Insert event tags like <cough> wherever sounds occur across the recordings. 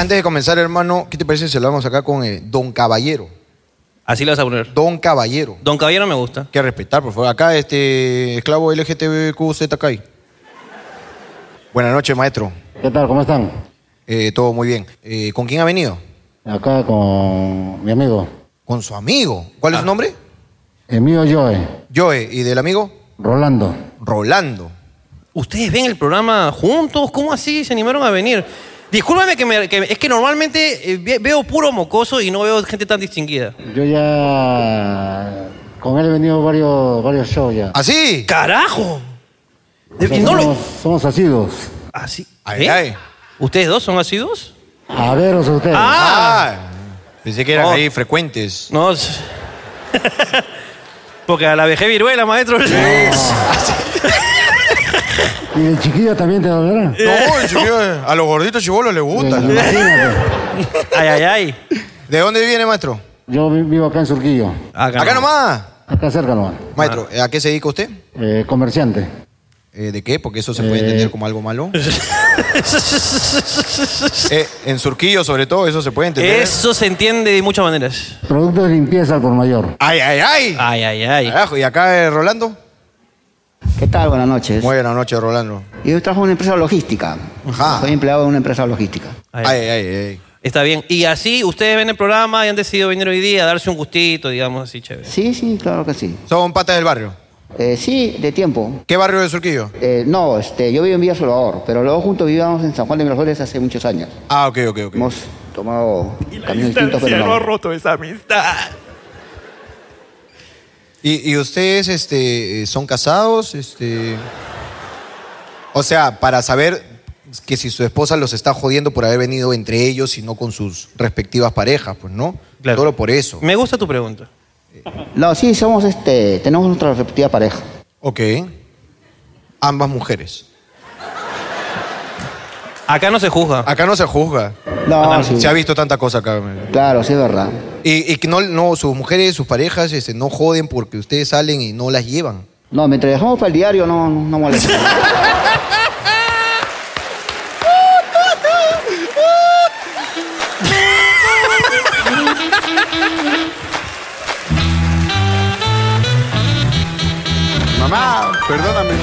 antes de comenzar, hermano, ¿qué te parece si hablamos acá con eh, Don Caballero? Así lo vas a poner. Don Caballero. Don Caballero me gusta. Que respetar, por favor. Acá, este, esclavo LGTBQZKI. Buenas noches, maestro. ¿Qué tal? ¿Cómo están? Eh, todo muy bien. Eh, ¿Con quién ha venido? Acá con mi amigo. Con su amigo. ¿Cuál es su nombre? El mío Joe, Joe. ¿Y del amigo? Rolando. Rolando. ¿Ustedes ven el programa juntos? ¿Cómo así se animaron a venir? Discúlpame que, me- que- es que normalmente eh, ve- veo puro mocoso y no veo gente tan distinguida. Yo ya con él he venido varios, varios shows ya. ¿Así? ¡Carajo! O sea, no lo- somos, somos asiduos. ¿Así? Ay, ¿Eh? ay. ¿Ustedes dos son asiduos? A veros a ustedes. Ah. Ah. Pensé que eran Oh. ahí frecuentes. No. <laughs> Porque a la vejez viruela, maestro. <laughs> Y el chiquillo también te dolerá. No, chiquillo, a los gorditos chibolos les gusta. Imagínate. Ay, ay, ay. ¿De dónde viene, maestro? Yo vi- vivo acá en Surquillo. Acá nomás. Acá cerca nomás. Maestro, ¿a qué se dedica usted? Eh, comerciante. Eh, ¿De qué? Porque eso se puede Eh. entender como algo malo. <laughs> Eh, en Surquillo, sobre todo, eso se puede entender. Eso se entiende de muchas maneras. Producto de limpieza al por mayor. ¡Ay, ay, ay! Ay, ay, ay. Carajo, ¿y acá eh, Rolando? ¿Qué tal? Buenas noches. Buenas noches, Rolando. Yo trabajo en una empresa logística. Ajá. Soy empleado de una empresa logística. Ay. Ay, ay, ay. Está bien. Y así ustedes ven el programa y han decidido venir hoy día a darse un gustito, digamos así, chévere. Sí, sí, claro que sí. Son patas del barrio. Eh, sí, de tiempo. ¿Qué barrio de Surquillo? Eh, no, este, yo vivo en Villa Salvador, pero luego juntos vivíamos en San Juan de Miraflores hace muchos años. Ah, ok, ok, ok. Hemos tomado caminos distintos, pero no. roto esa amistad. ¿Y, y ustedes este, son casados? Este... O sea, para saber que si su esposa los está jodiendo por haber venido entre ellos y no con sus respectivas parejas, pues no. Claro. Solo por eso. Me gusta tu pregunta. No, sí, somos, este, tenemos nuestra respectiva pareja. Ok. Ambas mujeres. Acá no se juzga. Acá no se juzga. No, sí. Se ha visto tanta cosa acá. Claro, sí es verdad. Y, y que no, no, sus mujeres, sus parejas, este, no joden porque ustedes salen y no las llevan. No, mientras dejamos para el diario no, no, no molesta. <laughs> Mamá, perdóname.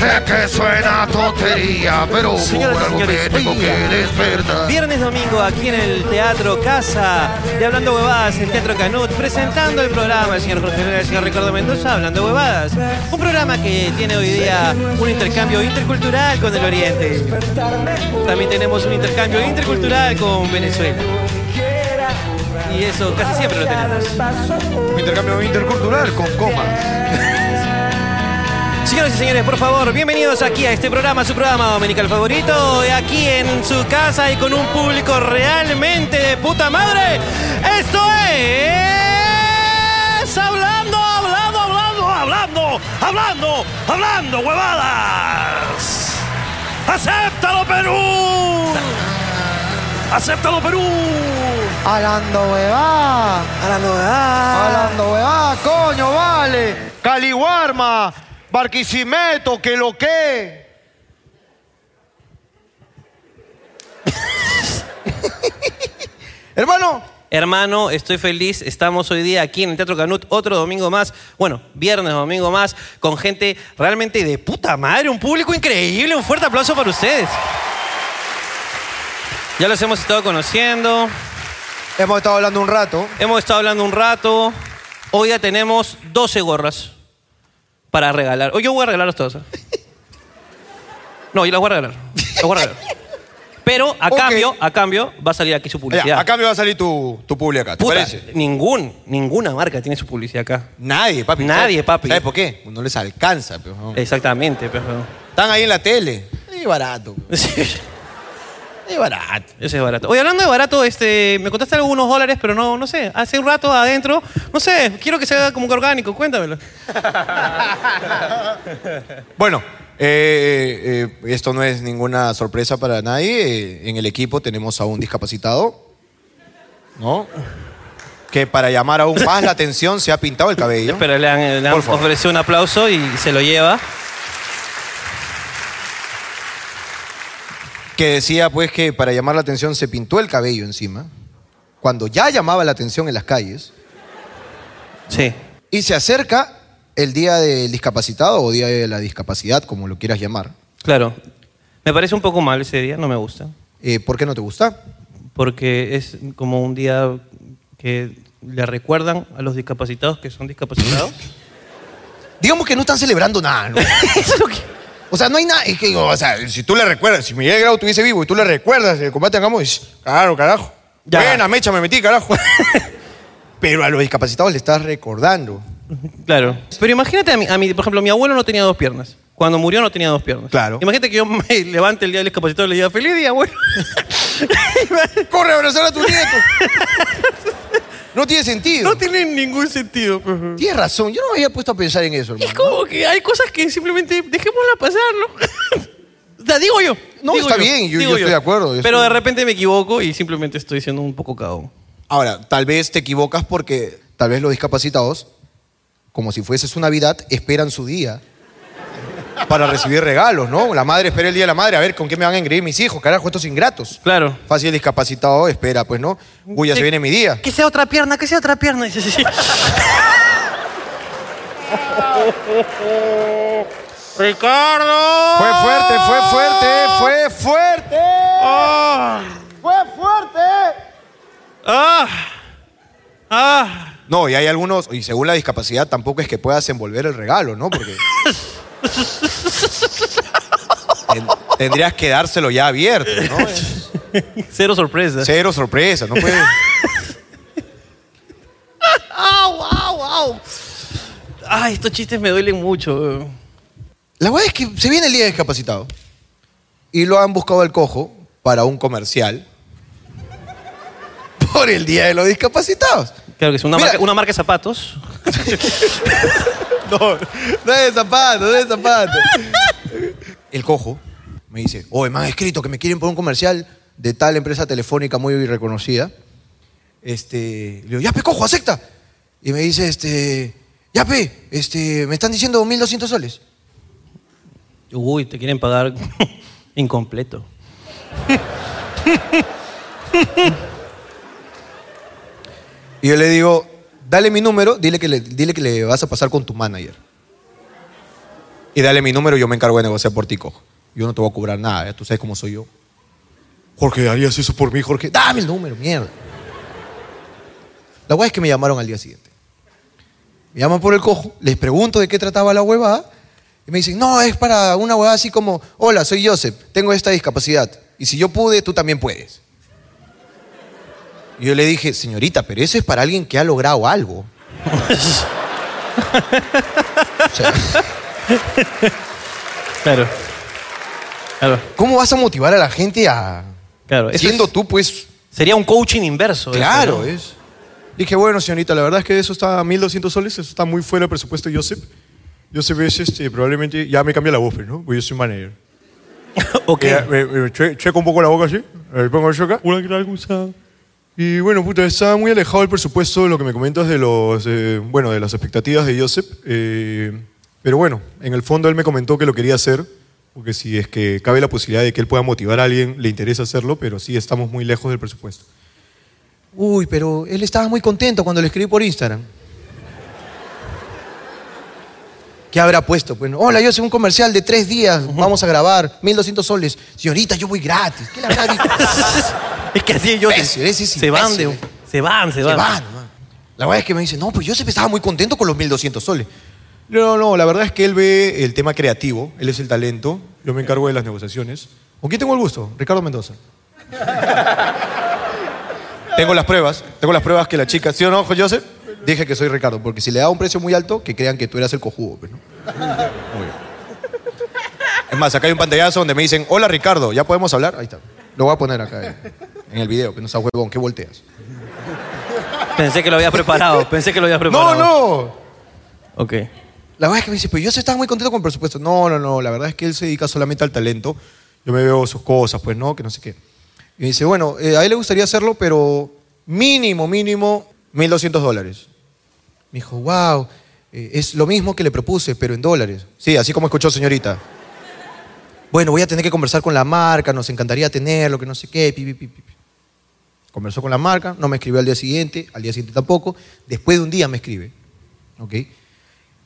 Sé que suena tontería, pero Señoras y señores, hoy día, despertar. Viernes domingo aquí en el Teatro Casa de Hablando Huevadas, el Teatro Canut, presentando el programa el señor Jorge Herrera y el señor Ricardo Mendoza, Hablando Huevadas. Un programa que tiene hoy día un intercambio intercultural con el Oriente. También tenemos un intercambio intercultural con Venezuela. Y eso casi siempre lo tenemos. Intercambio intercultural con coma. Señoras y señores, por favor, bienvenidos aquí a este programa, su programa dominical favorito, y aquí en su casa y con un público realmente de puta madre. Esto es hablando, hablando, hablando, hablando, hablando, hablando, huevadas. ¡Acéptalo, Perú! ¡Acéptalo, Perú! Hablando huevá. Hablando, ah. Hablando huevá, coño, vale. Caliwarma, Barquisimeto, que lo que. <laughs> Hermano, Hermano, estoy feliz. Estamos hoy día aquí en el Teatro Canut, otro domingo más. Bueno, viernes, domingo más, con gente realmente de puta madre, un público increíble. Un fuerte aplauso para ustedes. Ya los hemos estado conociendo, hemos estado hablando un rato. hemos estado hablando un rato. Hoy ya tenemos 12 gorras para regalar. Hoy yo voy a regalarlas todas. No, yo las voy a regalar. Las voy a regalar. Pero a Ok. cambio, a cambio, va a salir aquí su publicidad. Ya, a cambio va a salir tu, tu publi acá, ¿te Puta, parece? ningún, ninguna marca tiene su publicidad acá. Nadie, papi. Nadie, ¿Sabes- papi. ¿Sabes por qué? No les alcanza, no. Exactamente, pero. Están ahí en la tele. Es barato. <laughs> Sí, Es barato. ese es barato. Oye, hablando de barato, este, me contaste algunos dólares, pero no, no sé. Hace un rato adentro, no sé, quiero que sea como que orgánico, cuéntamelo. <laughs> Bueno, eh, eh, esto no es ninguna sorpresa para nadie. Eh, en el equipo tenemos a un discapacitado, ¿no? Que para llamar aún más la atención se ha pintado el cabello. Pero le han, le han Por favor. ofrecido un aplauso y se lo lleva. Que decía pues que para llamar la atención se pintó el cabello encima, cuando ya llamaba la atención en las calles, Sí. y se acerca el día del discapacitado o día de la discapacidad, como lo quieras llamar. Claro. Me parece un poco mal ese día, no me gusta. Eh, ¿Por qué no te gusta? Porque es como un día que le recuerdan a los discapacitados que son discapacitados. <laughs> Digamos que no están celebrando nada, ¿no? <laughs> O sea, no hay nada. Es que, o sea, si tú le recuerdas, si Miguel Grau estuviese vivo y tú le recuerdas el combate Gamo, dices, claro, carajo. Ya. Buena mecha me metí, carajo. <laughs> Pero a los discapacitados le estás recordando. Claro. Pero imagínate a mí, a mí, por ejemplo, mi abuelo no tenía dos piernas. Cuando murió no tenía dos piernas. Claro. Imagínate que yo me <laughs> levante el día del discapacitado y le diga, feliz día, abuelo. <laughs> ¡Corre a abrazar a tu nieto! No tiene sentido. no tiene ningún sentido. pues. Tienes razón, yo no me había puesto a pensar en eso, Es hermano. como que hay cosas que simplemente dejémosla pasar, ¿no? <laughs> sea, digo yo. No, digo está bien, yo- estoy de acuerdo, yo Pero estoy- de repente me equivoco y simplemente estoy siendo un poco cagón. Ahora, tal vez te equivocas porque tal vez los discapacitados, como si fuese su Navidad, esperan su día para recibir regalos, ¿no? La madre espera el día de la madre, a ver con qué me van a engreír mis hijos, carajo, estos ingratos. Claro. Fácil discapacitado espera, pues, ¿no? Uy, ya se viene mi día. Que sea otra pierna, que sea otra pierna. Dice, sí, sí. ¡Ricardo! Fue fuerte, fue fuerte, fue fuerte. Fue fuerte. ¡Ah! ¡Ah! No, y hay algunos, y según la discapacidad tampoco es que puedas envolver el regalo, ¿no? Porque <laughs> ten- tendrías que dárselo ya abierto, ¿no? <laughs> Cero sorpresa. Cero sorpresa, no puedes. ¡Au, au, au! Ay, estos chistes me duelen mucho. La verdad es que se viene el día de discapacitado y lo han buscado al cojo para un comercial <laughs> por el día de los discapacitados. Claro que es una, Mira. marca, una marca de zapatos. <laughs> No, no es zapato, no es zapato. El cojo me dice, oye, me han escrito que me quieren por un comercial de tal empresa telefónica muy reconocida. Este, le digo, ya pe, cojo, acepta. Y me dice, este, ya pe, este, me están diciendo 1.200 soles. Uy, te quieren pagar <laughs> incompleto. Y yo le digo, dale mi número, dile que le, dile que le vas a pasar con tu manager. Y dale mi número, yo me encargo de negociar por ti, cojo. Yo no te voy a cobrar nada, ¿eh? tú sabes cómo soy yo. Jorge, ¿harías eso por mí, Jorge? Dame el número, mierda. La hueá es que me llamaron al día siguiente. Me llaman por el cojo, les pregunto de qué trataba la huevada, y me dicen, no, es para una huevada así como, hola, soy Joseph, tengo esta discapacidad, y si yo pude, tú también puedes. Y yo le dije, señorita, pero eso es para alguien que ha logrado algo. <laughs> O sea, Claro. Claro. ¿Cómo vas a motivar a la gente a... Claro. Eso Siendo es- tú, pues... Sería un coaching inverso. eso, Claro, ¿no? es... Dije, bueno, señorita, la verdad es que eso está a 1.200 soles, eso está muy fuera del presupuesto de Joseph. Joseph es, este, probablemente... Ya me cambia la voz, pues, ¿no? Porque yo soy manager. <laughs> ok. Eh, me, me che- checo un poco la boca así, me pongo yo acá. Hola, ¿qué tal? Y bueno, puta, está muy alejado el presupuesto de lo que me comentas de los, eh, bueno, de las expectativas de Joseph. eh, pero bueno, en el fondo él me comentó que lo quería hacer, porque si es que cabe la posibilidad de que él pueda motivar a alguien, le interesa hacerlo, pero sí estamos muy lejos del presupuesto. Uy, pero él estaba muy contento cuando le escribí por Instagram. ¿Qué habrá puesto? Pues, hola, yo soy un comercial de tres días, vamos a grabar, 1.200 soles. Señorita, yo voy gratis. ¿Qué le habrá dicho? <laughs> Es que así yo. Imbécil, es se van de. Se van, se Se van. va, nomás. La verdad es que me dice, no, pues yo estaba muy contento con los 1.200 soles. No, no, la verdad es que él ve el tema creativo, él es el talento, yo me encargo de las negociaciones. ¿Con quién tengo el gusto? Ricardo Mendoza. <laughs> tengo las pruebas, tengo las pruebas que la chica, ¿sí o no, José? Dije que soy Ricardo, porque si le da un precio muy alto, que crean que tú eras el cojudo, pues, ¿no? Muy bien. Es más, acá hay un pantallazo donde me dicen, hola Ricardo, ¿ya podemos hablar? Ahí está. Lo voy a poner acá eh, en el video, que no sea huevón, ¿qué volteas? Pensé que lo había preparado. Pensé que lo había No, preparado. no. Ok. La verdad es que me dice, pero yo estaba muy contento con el presupuesto. No, no, no, la verdad es que él se dedica solamente al talento. Yo me veo sus cosas, pues no, que no sé qué. Y me dice, bueno, eh, a él le gustaría hacerlo, pero mínimo, mínimo, 1.200 dólares. Me dijo, wow, eh, es lo mismo que le propuse, pero en dólares. Sí, así como escuchó señorita. Bueno, voy a tener que conversar con la marca, nos encantaría tenerlo, que no sé qué, pi, pi, pi. Conversó con la marca, no me escribió al día siguiente, al día siguiente tampoco. Después de un día me escribe, ¿ok?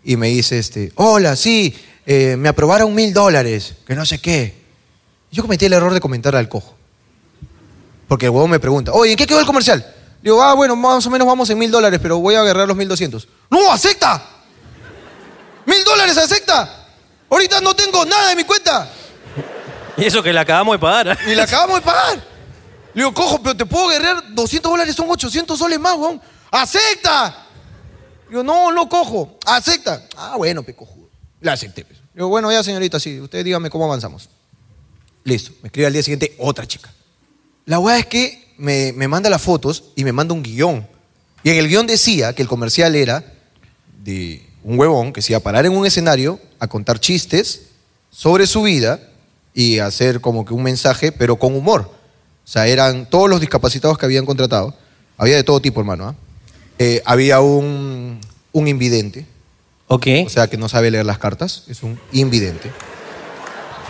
Y me dice, este, hola, sí, eh, me aprobaron mil dólares, que no sé qué. Yo cometí el error de comentar al cojo. Porque el huevón me pregunta, oye, ¿en qué quedó el comercial? Digo, ah, bueno, más o menos vamos en mil dólares, pero voy a agarrar los mil doscientos. ¡No, acepta! ¡Mil dólares acepta! Ahorita no tengo nada en mi cuenta. <laughs> Y eso que le acabamos de pagar. Y la acabamos de pagar. Le digo, cojo, pero te puedo agarrar 200 dólares, son 800 soles más, weón. ¡Acepta! Digo, no, no cojo. ¡Acepta! Ah, bueno, pe cojudo. Le acepté. pues. Digo, bueno, ya señorita, sí, usted dígame cómo avanzamos. Listo. Me escribe al día siguiente otra chica. La weá es que me, me manda las fotos y me manda un guion. Y en el guion decía que el comercial era de un huevón que se iba a parar en un escenario a contar chistes sobre su vida y hacer como que un mensaje, pero con humor. O sea, eran todos los discapacitados que habían contratado. Había de todo tipo, hermano. ¿ah? Eh, había un, un invidente, Ok, o sea, que no sabe leer las cartas. Es un invidente.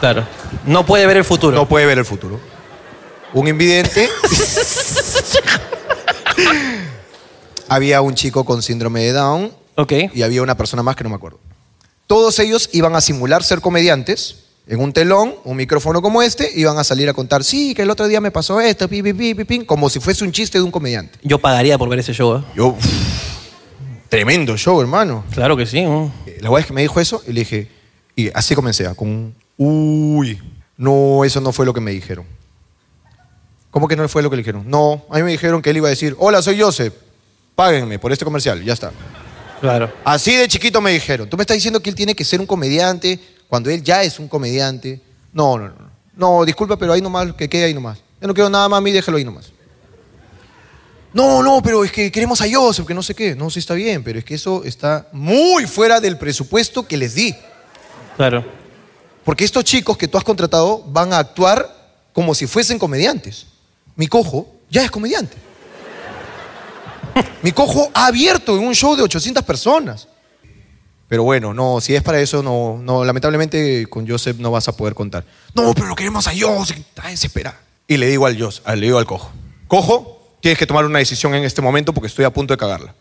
claro. No puede ver el futuro. No puede ver el futuro. Un invidente. había un chico con síndrome de Down Ok. y había una persona más que no me acuerdo. Todos ellos iban a simular ser comediantes en un telón, un micrófono como este, iban a salir a contar, sí, que el otro día me pasó esto, pi, pi, pi, pi, pi", como si fuese un chiste de un comediante. Yo pagaría por ver ese show. ¿eh? Yo, uff, tremendo show, hermano. Claro que sí. ¿no? Eh, La verdad es que me dijo eso y le dije, y así comencé, ah, con un, uy, no, eso no fue lo que me dijeron. ¿Cómo que no fue lo que le dijeron? No, a mí me dijeron que él iba a decir, hola, soy Joseph, páguenme por este comercial, ya está. Claro. Así de chiquito me dijeron. Tú me estás diciendo que él tiene que ser un comediante cuando él ya es un comediante. No, no, no. No, disculpa, pero ahí nomás, que quede ahí nomás. Yo no quiero nada más a mí, déjalo ahí nomás. No, no, pero es que queremos a Joseph, que no sé qué. No, sí está bien, pero es que eso está muy fuera del presupuesto que les di. Claro. Porque estos chicos que tú has contratado van a actuar como si fuesen comediantes. Mi cojo ya es comediante. Mi cojo ha abierto en un show de 800 personas. Pero bueno, no, si es para eso, no, no, lamentablemente con Joseph no vas a poder contar. No, pero lo queremos a Joseph, está desesperado. Y le digo al Joseph, le digo al cojo, cojo, tienes que tomar una decisión en este momento porque estoy a punto de cagarla.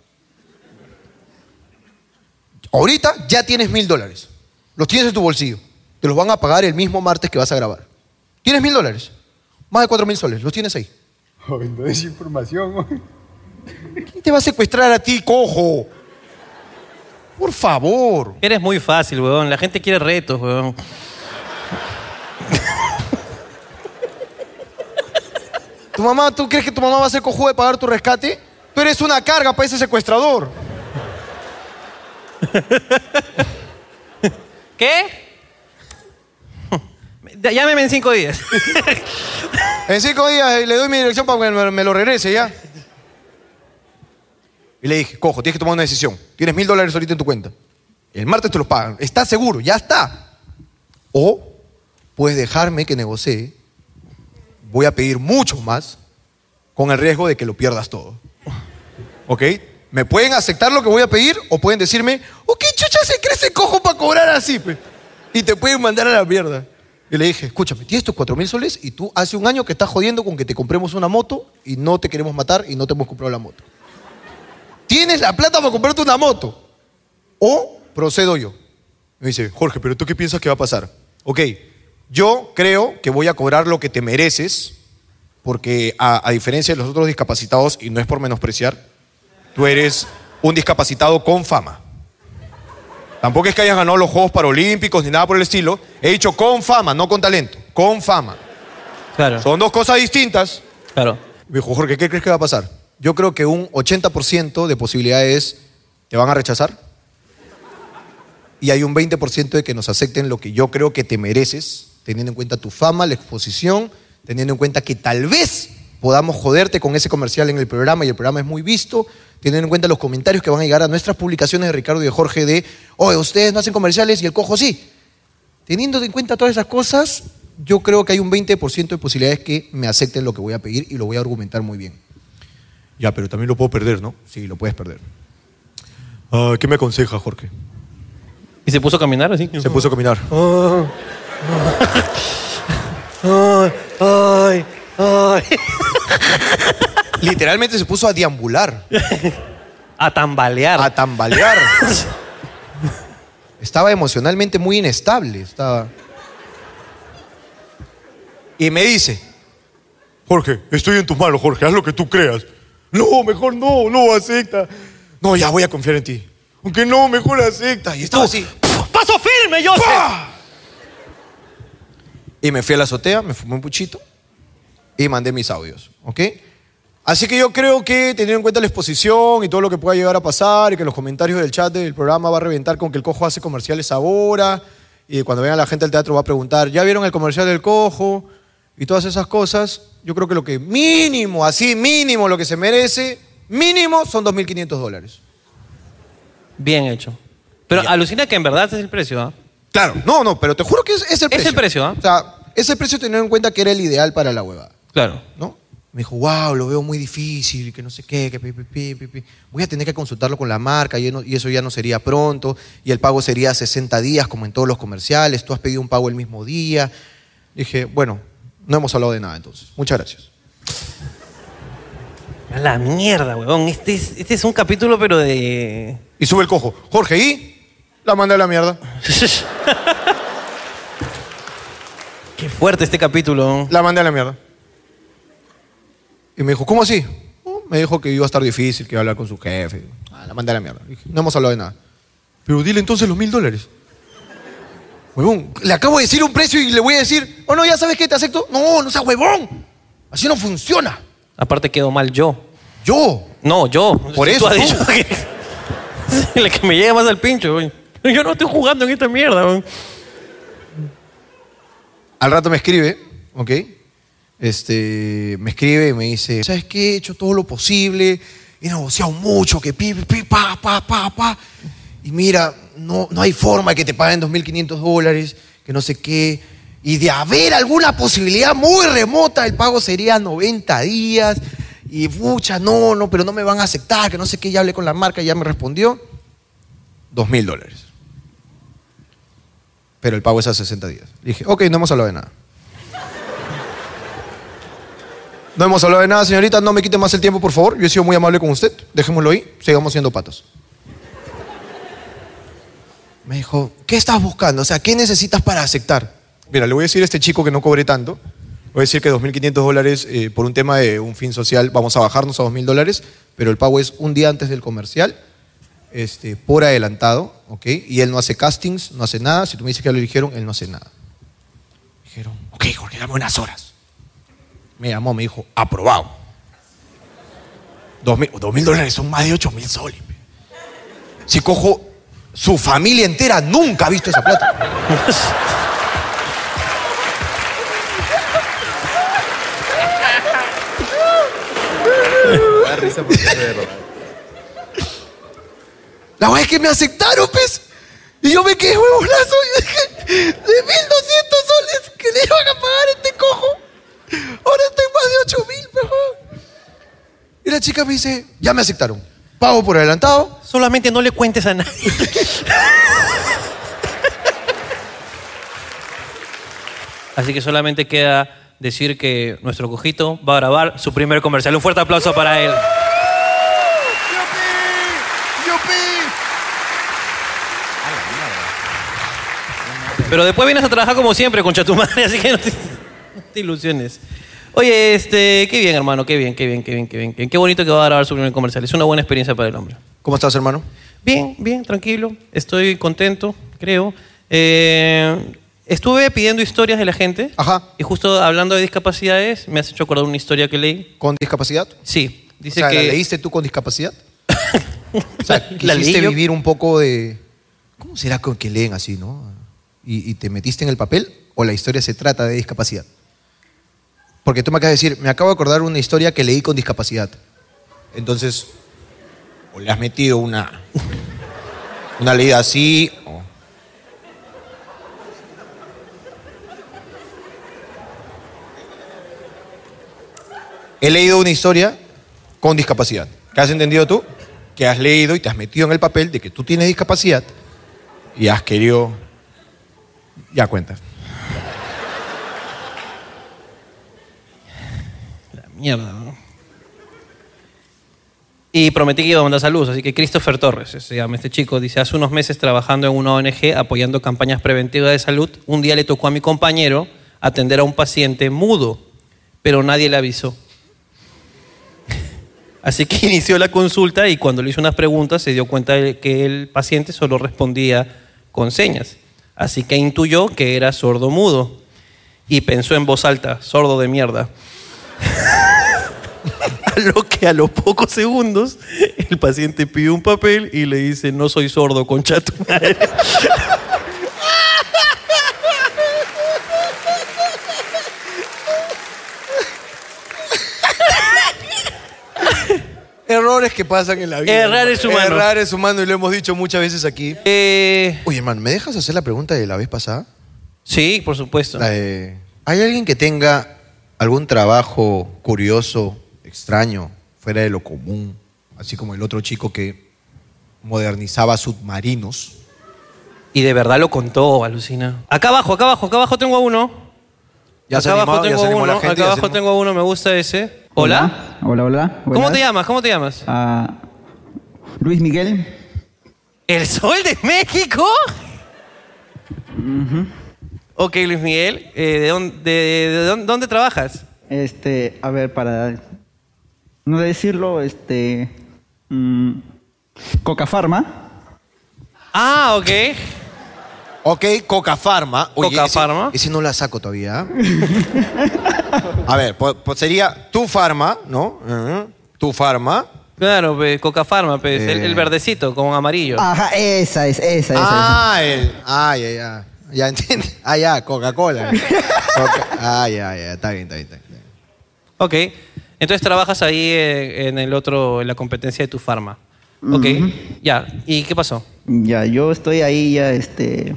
Ahorita ya tienes mil dólares. Los tienes en tu bolsillo. Te los van a pagar el mismo martes que vas a grabar. Tienes mil dólares. Más de cuatro mil soles. Los tienes ahí. Ay, no es información. ¿Quién te va a secuestrar a ti, cojo? Por favor. Eres muy fácil, weón. La gente quiere retos, weón. ¿Tu mamá, tú crees que tu mamá va a ser cojuda de pagar tu rescate? Tú eres una carga para ese secuestrador. ¿Qué? Llámeme en cinco días. En cinco días eh, le doy mi dirección para que me, lo regrese ya. Y le dije, cojo, tienes que tomar una decisión. Tienes mil dólares ahorita en tu cuenta. El martes te los pagan. ¿Estás seguro? Ya está. O puedes dejarme que negocie. Voy a pedir mucho más con el riesgo de que lo pierdas todo. ¿Ok? ¿Me pueden aceptar lo que voy a pedir o pueden decirme, ¿o qué chucha se cree ese cojo para cobrar así? pe?" Y te pueden mandar a la mierda. Y le dije, escúchame, tienes tus cuatro mil soles y tú hace un año que estás jodiendo con que te compremos una moto y no te queremos matar y no te hemos comprado la moto. Tienes la plata para comprarte una moto. O procedo yo. Me dice, Jorge, pero ¿tú qué piensas que va a pasar? Ok, yo creo que voy a cobrar lo que te mereces, porque a diferencia de los otros discapacitados, y no es por menospreciar, tú eres un discapacitado con fama. Tampoco es que hayas ganado los Juegos Paralímpicos ni nada por el estilo. He dicho con fama, no con talento. Con fama. Claro. Son dos cosas distintas. Claro. Me dijo, Jorge, ¿qué crees que va a pasar? Yo creo que un 80% de posibilidades te van a rechazar. Y hay un 20% de que nos acepten lo que yo creo que te mereces, teniendo en cuenta tu fama, la exposición, teniendo en cuenta que tal vez podamos joderte con ese comercial en el programa y el programa es muy visto, teniendo en cuenta los comentarios que van a llegar a nuestras publicaciones de Ricardo y de Jorge de, oye, ustedes no hacen comerciales y el cojo sí. Teniendo en cuenta todas esas cosas, yo creo que hay un 20% de posibilidades que me acepten lo que voy a pedir y lo voy a argumentar muy bien. Ya, pero también lo puedo perder, ¿no? Sí, lo puedes perder. Ah, ¿Qué me aconseja, Jorge? ¿Y se puso a caminar así? Se puso a caminar. Ay, ay, ay. <laughs> Literalmente se puso a deambular, A tambalear. a tambalear. Estaba emocionalmente muy inestable. Estaba. Y me dice, Jorge, estoy en tus manos, Jorge, haz lo que tú creas. No, mejor no, no, acepta. No, ya voy a confiar en ti. Aunque no, mejor acepta. Y estaba así. ¡Paso firme! ¡Pah! Y me fui a la azotea, me fumé un puchito y mandé mis audios, ¿ok? Así que yo creo que teniendo en cuenta la exposición y todo lo que pueda llegar a pasar y que los comentarios del chat del programa va a reventar con que el cojo hace comerciales ahora y cuando venga la gente al teatro va a preguntar, ¿ya vieron el comercial del cojo? Y todas esas cosas, yo creo que lo que mínimo, así mínimo lo que se merece, mínimo son 2.500 dólares. Bien hecho. Pero alucina que en verdad ese es el precio, ¿ah? Claro, no, no, pero te juro que es, es el Es precio. el precio, ¿ah? O sea, es el precio teniendo en cuenta que era el ideal para la huevada, Claro. ¿no? Me dijo, wow, lo veo muy difícil, que no sé qué, que pi, pi, pi. Voy a tener que consultarlo con la marca y, no- y eso ya no sería pronto, y el pago sería 60 días como en todos los comerciales, tú has pedido un pago el mismo día. Dije, bueno, no hemos hablado de nada entonces. Muchas gracias. A la mierda, huevón. Este es, este es un capítulo, pero de. Y sube el cojo, Jorge, ¿y? La mandé a la mierda. <laughs> Qué fuerte este capítulo. La mandé a la mierda. Y me dijo, ¿cómo así? "Oh, me dijo que iba a estar difícil, que iba a hablar con su jefe. Ah, la mandé a la mierda. Dije, no hemos hablado de nada. Pero dile entonces los mil dólares. Huevón, le acabo de decir un precio y le voy a decir, oh no, ya sabes que te acepto. No, no seas huevón. Así no funciona. Aparte quedó mal yo. Yo. No, yo. Por Tú eso, has tú. dicho que. <laughs> La que me llega más al pincho, güey. Yo no estoy jugando en esta mierda, güey. Al rato me escribe, ¿ok? Este, me escribe y me dice, ¿sabes qué? He hecho todo lo posible, he negociado mucho, que pi, pi, pa, pa, pa, pa. Y mira, no, no hay forma de que te paguen 2.500 dólares, que no sé qué. Y de haber alguna posibilidad muy remota, el pago sería 90 días. Y pucha, no, no, pero no me van a aceptar, que no sé qué. Ya hablé con la marca y ya me respondió. 2.000 dólares. Pero el pago es a 60 días. Dije, ok, no hemos hablado de nada. No hemos hablado de nada, señorita. No me quite más el tiempo, por favor. Yo he sido muy amable con usted. Dejémoslo ahí. Sigamos siendo patos. Me dijo, ¿qué estás buscando? O sea, ¿qué necesitas para aceptar? Mira, le voy a decir a este chico que no cobre tanto. Voy a decir que 2.500 dólares eh, por un tema de un fin social, vamos a bajarnos a 2.000 dólares, pero el pago es un día antes del comercial, este, por adelantado, ¿ok? Y él no hace castings, no hace nada. Si tú me dices que ya lo eligieron, él no hace nada. Dijeron, ok, Jorge, dame unas horas. Me llamó, me dijo, aprobado. Dos mil, dos mil dólares son más de ocho mil soles. Si cojo, su familia entera nunca ha visto esa plata. La verdad es que me aceptaron, pues. Y yo me quedé huevonazo y dije, de 1.200 soles que le iban a pagar a este cojo, ahora estoy más de 8.000, pero... Y la chica me dice, ya me aceptaron. Pago por adelantado. Solamente no le cuentes a nadie. <laughs> Así que solamente queda decir que nuestro cojito va a grabar su primer comercial. Un fuerte aplauso para él. Pero después vienes a trabajar como siempre, concha tu madre, así que no te, te <laughs> ilusiones. Oye, este, qué bien, hermano, qué bien, qué bien, qué bien, qué bien. Qué, bonito que va a grabar su primer comercial. Es una buena experiencia para el hombre. ¿Cómo estás, hermano? Bien, bien, tranquilo. Estoy contento, creo. Eh, estuve pidiendo historias de la gente. Ajá. Y justo hablando de discapacidades, me has hecho acordar una historia que leí. ¿Con discapacidad? Sí, dice o sea, que. ¿la leíste tú con discapacidad? <laughs> o sea, quisiste vivir un poco de... ¿Cómo será con que leen así, no? ¿Y, y te metiste en el papel o la historia se trata de discapacidad? Porque tú me acabas de decir, me acabo de acordar una historia que leí con discapacidad. Entonces, o le has metido una, una leída así, o... He leído una historia con discapacidad. ¿Qué has entendido tú? Que has leído y te has metido en el papel de que tú tienes discapacidad y has querido... Ya cuenta. Mierda. ¿no? Y prometí que iba a mandar saludos, así que Christopher Torres se llama este chico. Dice, hace unos meses trabajando en una ONG apoyando campañas preventivas de salud, un día le tocó a mi compañero atender a un paciente mudo, pero nadie le avisó. <laughs> Así que inició la consulta y cuando le hizo unas preguntas se dio cuenta de que el paciente solo respondía con señas. Así que intuyó que era sordo mudo y pensó en voz alta, sordo de mierda. <laughs> <laughs> A lo que a los pocos segundos el paciente pide un papel y le dice, no soy sordo, concha tu madre. Errores que pasan en la vida. Errores hermano. humanos. Errores humanos y lo hemos dicho muchas veces aquí. Eh, Oye, hermano, ¿me dejas hacer la pregunta de la vez pasada? sí, por supuesto. La de, ¿Hay alguien que tenga algún trabajo curioso, extraño, fuera de lo común? Así como el otro chico que modernizaba submarinos. Y de verdad lo contó, alucina. Acá abajo, acá abajo, acá abajo tengo a uno. Ya se acá animó- abajo ya tengo se a animó uno. la gente, acá ya se abajo animó. tengo a uno, me gusta ese. Hola. Hola, hola. ¿Cómo te llamas? ¿Cómo te llamas? Ah, Luis Miguel. ¿El Sol de México? Ok, Luis Miguel. eh, ¿de, dónde, de- de dónde- dónde trabajas? Este, a ver, para no decirlo, este. mm, Coca Pharma. Ah, ok. Ok, Coca Pharma. Oye, Coca ese- Pharma. Ese no la saco todavía. ¿ah? <laughs> A ver, pues, pues sería tu Pharma, ¿no? Ujú. Tu Pharma. Claro, pe, Coca Pharma, pe, el, Eh. el verdecito con amarillo. Ajá, esa es, esa, esa. Ah, el. Ah, ya, ya. Ya entiende. <laughs> Ah, ya, Coca-Cola. <laughs> Coca- ah, ya, ya. Está bien, está bien, está bien. Ok. Entonces trabajas ahí eh, en el otro, en la competencia de tu farma. Ok. Ya. ¿Y qué pasó? Ya, yo estoy ahí ya, este.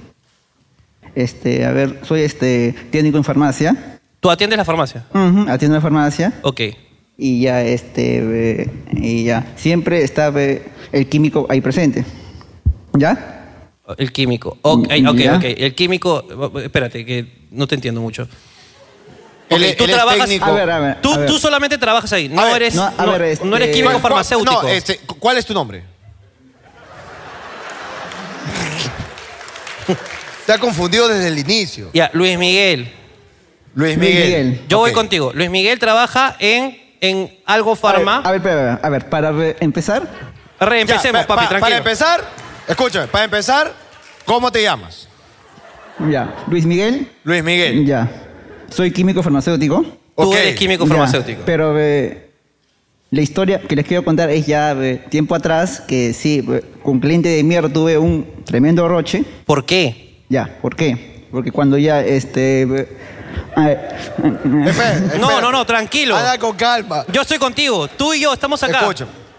Este, a ver, soy este técnico en farmacia. ¿Tú atiendes la farmacia? Ujú, atiendo en farmacia. Ok. Y ya, este. eh, y ya, siempre está eh, el químico ahí presente. ¿Ya? El químico. Ok, ok, Ya. ok. El químico. Espérate, que no te entiendo mucho. Él Ok, es- tú él es trabajas. técnico. A ver, a ver. Tú, a ver. tú solamente trabajas ahí. No ver, eres. no, No, a ver, no eres este- químico ¿Cuál- cuál- farmacéutico. No, este, ¿cuál es tu nombre? <laughs> Te ha confundido desde el inicio. Ya, Luis Miguel. Luis Luis Miguel. Miguel. Yo voy Ok. contigo. Luis Miguel trabaja en, en algo farma. A ver, a ver, espera, a ver, para re- empezar, Reempecemos, pa- papi, pa- tranquilo. Para empezar, escúchame, para empezar, ¿cómo te llamas? ya, Luis Miguel, Luis Miguel. ya, soy químico farmacéutico. Tú Ok. eres químico Ya, farmacéutico. pero eh, la historia que les quiero contar es ya eh, tiempo atrás, que sí, eh, con cliente de mierda tuve un tremendo roche. ¿Por qué? Ya, ¿por qué? Porque cuando ya, este... eh, a ver, Espera, espera. No, no, no, tranquilo. Anda con calma. Yo estoy contigo. Tú y yo estamos acá.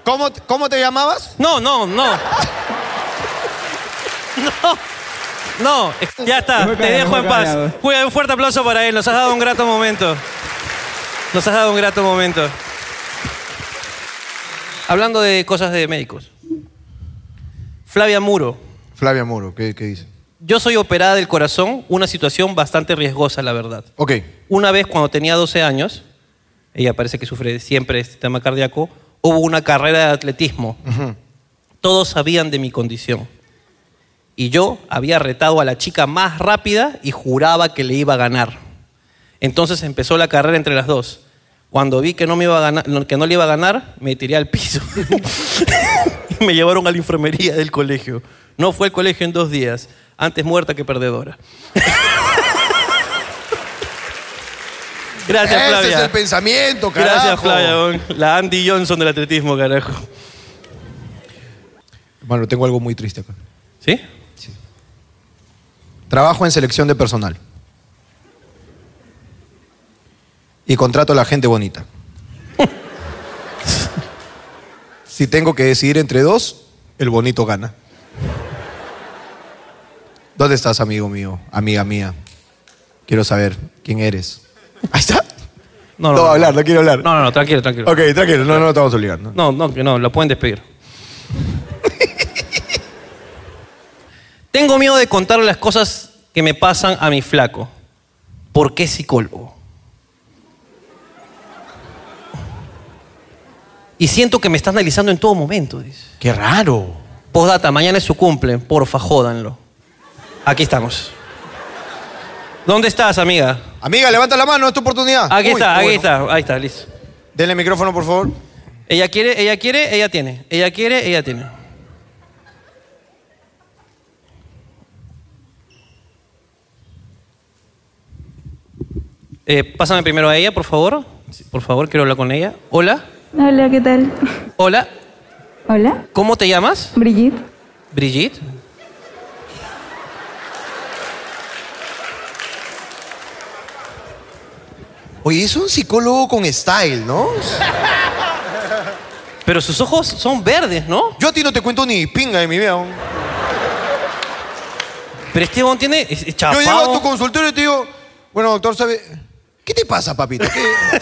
¿Cómo, ¿Cómo te llamabas? No, no, no. <laughs> No. No, ya está, te callado, dejo en paz. callado. Cuida, un fuerte aplauso para él, nos has dado un grato momento. Nos has dado un grato momento. Hablando de cosas de médicos. Flavia Muro, Flavia Muro, ¿qué, qué dice? yo soy operada del corazón, una situación bastante riesgosa, la verdad. Ok. Una vez cuando tenía 12 años, ella parece que sufre siempre este tema cardíaco, hubo una carrera de atletismo. Todos sabían de mi condición. Y yo había retado a la chica más rápida y juraba que le iba a ganar. Entonces empezó la carrera entre las dos. Cuando vi que no, me iba a ganar, que no le iba a ganar, me tiré al piso. <laughs> y me llevaron a la enfermería del colegio. No fue al colegio en dos días. Antes muerta que perdedora. <laughs> Gracias, Ese Flavia. es el pensamiento, carajo. Gracias, Flavia. La Andy Johnson del atletismo, carajo. Bueno, tengo algo muy triste acá. ¿Sí? Trabajo en selección de personal. Y contrato a la gente bonita. <laughs> si tengo que decidir entre dos, el bonito gana. ¿Dónde estás, amigo mío? Amiga mía. Quiero saber quién eres. Ahí está. No, No, a hablar, no quiero hablar. No, no, no, tranquilo, tranquilo. Ok, tranquilo, no, no, no te vamos a obligar. ¿no? No, no, no, lo pueden despedir. <laughs> Tengo miedo de contarle las cosas que me pasan a mi flaco. ¿Por qué psicólogo? Y siento que me está analizando en todo momento, dice. Qué raro. Postdata, mañana es su cumple, porfa, jódanlo. Aquí estamos. ¿Dónde estás, amiga? Amiga, levanta la mano, es tu oportunidad. Aquí Uy, está, aquí bueno. está, ahí está, listo. Denle el micrófono, por favor. Ella quiere, ella quiere, ella tiene. Ella quiere, ella tiene. Eh, pásame primero a ella, por favor. Por favor, quiero hablar con ella. Hola. Hola, ¿qué tal? Hola. Hola, ¿Cómo te llamas? Brigitte. Brigitte. Oye, es un psicólogo con style, ¿no? Pero sus ojos son verdes, ¿no? Yo a ti no te cuento ni pinga de mi vida. Pero este bon tiene es- es Yo llego a tu chapado. consultorio y te digo, bueno, doctor, ¿sabe? ¿Qué te pasa, papito? ¿Qué-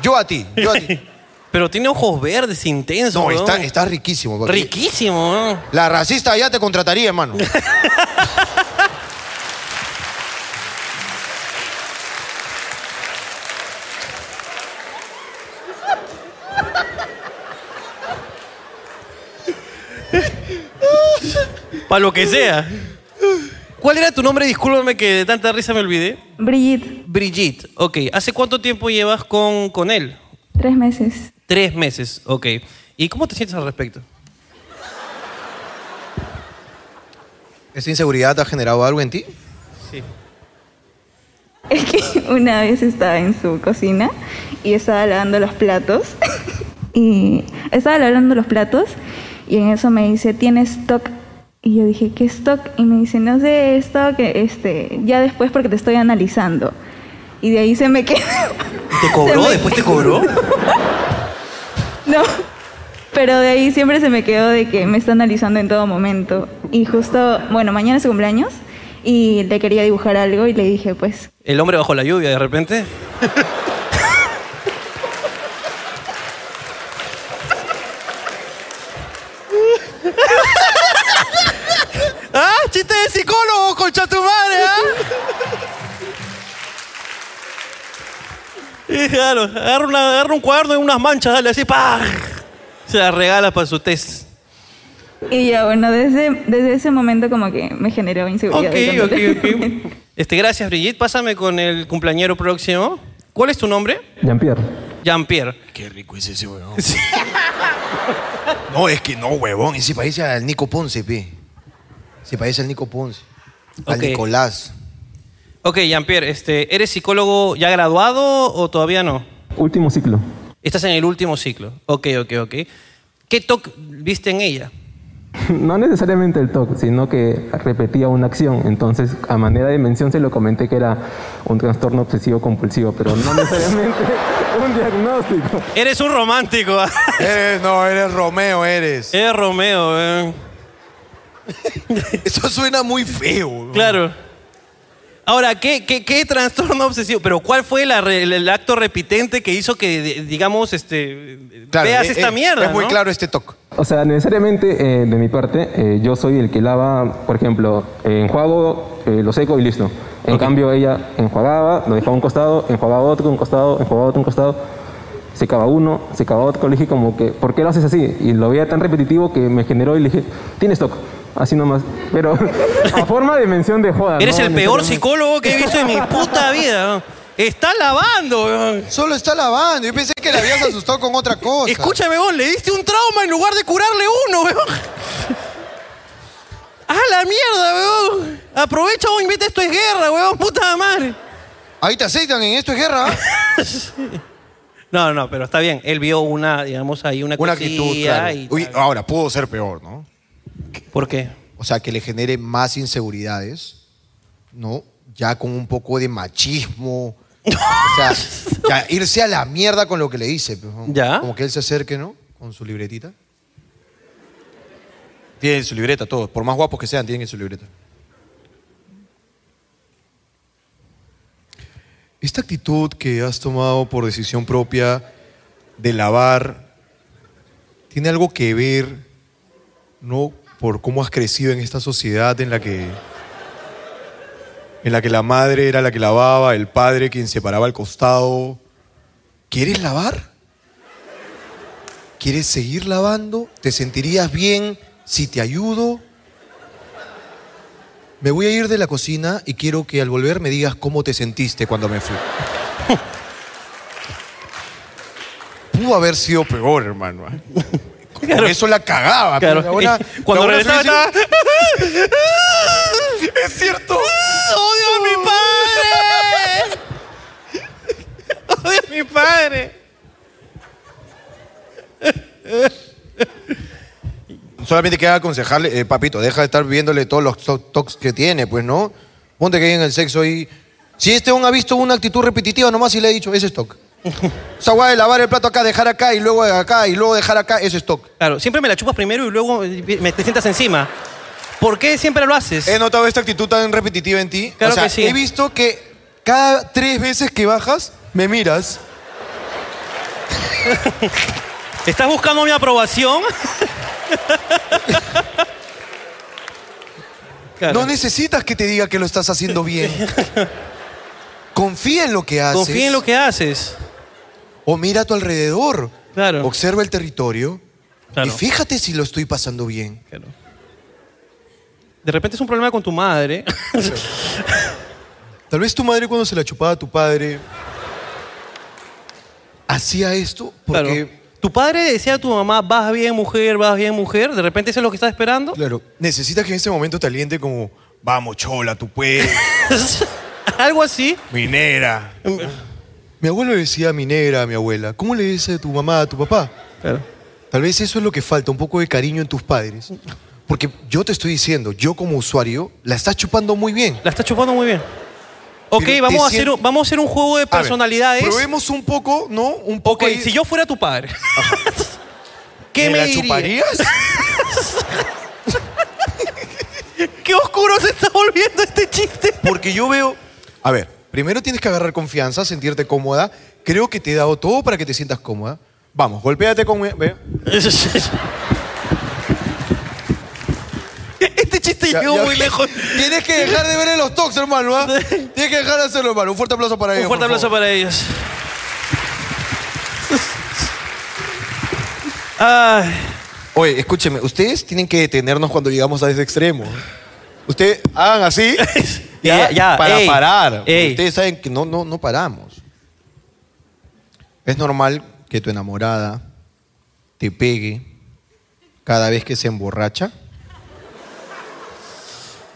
Yo a ti, yo a ti. <laughs> Pero tiene ojos verdes intensos. No, weón. está, está riquísimo. papi. Riquísimo, ¿no? La racista ya te contrataría, hermano. <laughs> Para lo que sea. ¿Cuál era tu nombre? Discúlpame que de tanta risa me olvidé. Brigitte, Brigitte. Ok. ¿Hace cuánto tiempo llevas con, con él? tres meses. Tres meses. Ok. ¿Y cómo te sientes al respecto? ¿Esta inseguridad ha generado algo en ti? Sí. Es que <laughs> una vez estaba en su cocina y estaba lavando los platos. <laughs> Y estaba lavando los platos y en eso me dice, ¿tienes stock? Y yo dije, ¿qué stock? Y me dice, no sé, stock, este, ya después porque te estoy analizando. Y de ahí se me quedó. ¿Te <laughs> cobró? Me- ¿Después te cobró? <laughs> No, pero de ahí siempre se me quedó de que me está analizando en todo momento. Y justo, bueno, mañana es su cumpleaños y le quería dibujar algo y le dije, pues, ¿El hombre bajo la lluvia de repente? <laughs> ¡Ah! ¡Chiste de psicólogo, concha tu madre! ¿ah? Y claro, agarra, una- agarra un cuaderno y unas manchas, dale así, ¡pah! Se las regala para su test. y ya, bueno, desde, desde ese momento como que me generó inseguridad. Ok, ok, ok. Este, gracias, Brigitte. Pásame con el cumpleañero próximo. ¿Cuál es tu nombre? Jean-Pierre. Jean-Pierre. Qué rico es ese huevón. <laughs> No, es que no, huevón. Ese parece al Nico Ponce, pe. Se parece al Nico Ponce. Al. Nicolás. Ok, Jean-Pierre, este, ¿eres psicólogo ya graduado o todavía no? Último ciclo. Estás en el último ciclo. Ok, ok, ok. ¿Qué TOC viste en ella? <laughs> No necesariamente el TOC, sino que repetía una acción. Entonces, a manera de mención, se lo comenté que era un trastorno obsesivo compulsivo, pero no <laughs> necesariamente un diagnóstico. Eres un romántico. <laughs> Eres, no, eres Romeo, eres. Eres Romeo, eh. Eso suena muy feo. Claro. Ahora, ¿qué, qué, qué trastorno obsesivo? Pero ¿cuál fue la re- el, el acto repitente que hizo que, digamos, este, Claro, veas eh, esta eh, mierda? Es muy ¿no? claro este toque. O sea, necesariamente eh, de mi parte, eh, yo soy el que lava, por ejemplo, eh, enjuago, eh, lo seco y listo. En cambio, ella enjuagaba, lo dejaba a un costado, enjuagaba otro, un costado, enjuagaba otro, un costado, secaba uno, secaba otro. Le dije como que, ¿por qué lo haces así? Y lo veía tan repetitivo que me generó y le dije, tienes stock. Así nomás. Pero a forma de mención de joda. Eres no el peor psicólogo que he visto en mi puta vida. ¿no? Está lavando. weón. Solo está lavando. Yo pensé que le habías asustado con otra cosa. Escúchame, vos, le diste un trauma en lugar de curarle uno, weón. ¡Ah, la mierda, weón! Aprovecha, vos, invita esto es guerra, weón, puta madre. Ahí te aceitan en esto es guerra. ¿ah? No, no, pero está bien. Él vio una, digamos, ahí una, Una actitud, claro. y Uy, ahora, pudo ser peor, ¿no? ¿Por qué? O sea, que le genere más inseguridades, ¿no? Ya con un poco de machismo. O sea, <laughs> ya irse a la mierda con lo que le dice. pues, ¿no? Ya. Como que él se acerque, ¿no? Con su libretita. Tienen su libreta todos. Por más guapos que sean, tienen su libreta. Esta actitud que has tomado por decisión propia de lavar, ¿tiene algo que ver, no, por cómo has crecido en esta sociedad en la que, en la que la madre era la que lavaba, el padre quien se paraba al costado? ¿Quieres lavar? ¿Quieres seguir lavando? ¿Te sentirías bien si te ayudo? Me voy a ir de la cocina y quiero que al volver me digas cómo te sentiste cuando me fui. <laughs> Pudo haber sido peor, hermano. Con Claro. eso la cagaba. Claro, y <laughs> cuando regresaba estaba... Es cierto. <laughs> ¡Odio a mi <laughs> padre! ¡Odio a mi padre! Solamente queda aconsejarle, eh, papito, deja de estar viéndole todos los to- tocs que tiene, pues, ¿no? Ponte que hay en el sexo ahí. Si este aún ha visto una actitud repetitiva nomás y le he dicho, ese es. Esa guay de lavar el plato acá, dejar acá y luego acá y luego dejar acá, es stock. Claro, siempre me la chupas primero y luego me te sientas encima. ¿Por qué siempre lo haces? He notado esta actitud tan repetitiva en ti. Claro o sea, que sí. He visto que cada tres veces que bajas, me miras. <laughs> ¿Estás buscando mi aprobación? <laughs> Claro. No necesitas que te diga que lo estás haciendo bien. <laughs> Confía en lo que haces. Confía en lo que haces. O mira a tu alrededor. Claro. Observa el territorio. Claro. Y fíjate si lo estoy pasando bien. Claro. De repente es un problema con tu madre. Tal vez tu madre cuando se la chupaba a tu padre hacía esto porque, Claro. Tu padre decía a tu mamá, vas bien mujer, vas bien mujer. De repente eso es lo que estás esperando. claro, necesitas que en ese momento te aliente como, vamos chola, tú puedes, <laughs> Algo así. minera. Mi abuelo le decía minera a mi abuela. ¿Cómo le dice a tu mamá a tu papá? Claro. Tal vez eso es lo que falta, un poco de cariño en tus padres. Porque yo te estoy diciendo, yo como usuario, la estás chupando muy bien. La estás chupando muy bien. Ok, Pero vamos a, hacer siento- un, vamos a hacer un juego de ver, personalidades. probemos un poco, ¿no? Un poco ok, ahí- si yo fuera tu padre, ¿qué me, la dirías? chuparías? <laughs> ¿Qué oscuro se está volviendo este chiste? Porque yo veo. A ver, primero tienes que agarrar confianza, sentirte cómoda. Creo que te he dado todo para que te sientas cómoda. Vamos, golpéate con. ve. <laughs> Este chiste Ya- llegó ya- muy lejos. <laughs> Tienes que dejar de ver en los talks, hermano. ¿ah? <laughs> Tienes que dejar de hacerlo, hermano. Un fuerte aplauso para ellos. Un fuerte aplauso favor. para ellos. Ay, Oye, escúcheme, ustedes tienen que detenernos cuando llegamos a ese extremo. Ustedes hagan así Ya, ya, para ey, parar. ey. Ustedes saben que no, no, no paramos. Es normal que tu enamorada te pegue cada vez que se emborracha.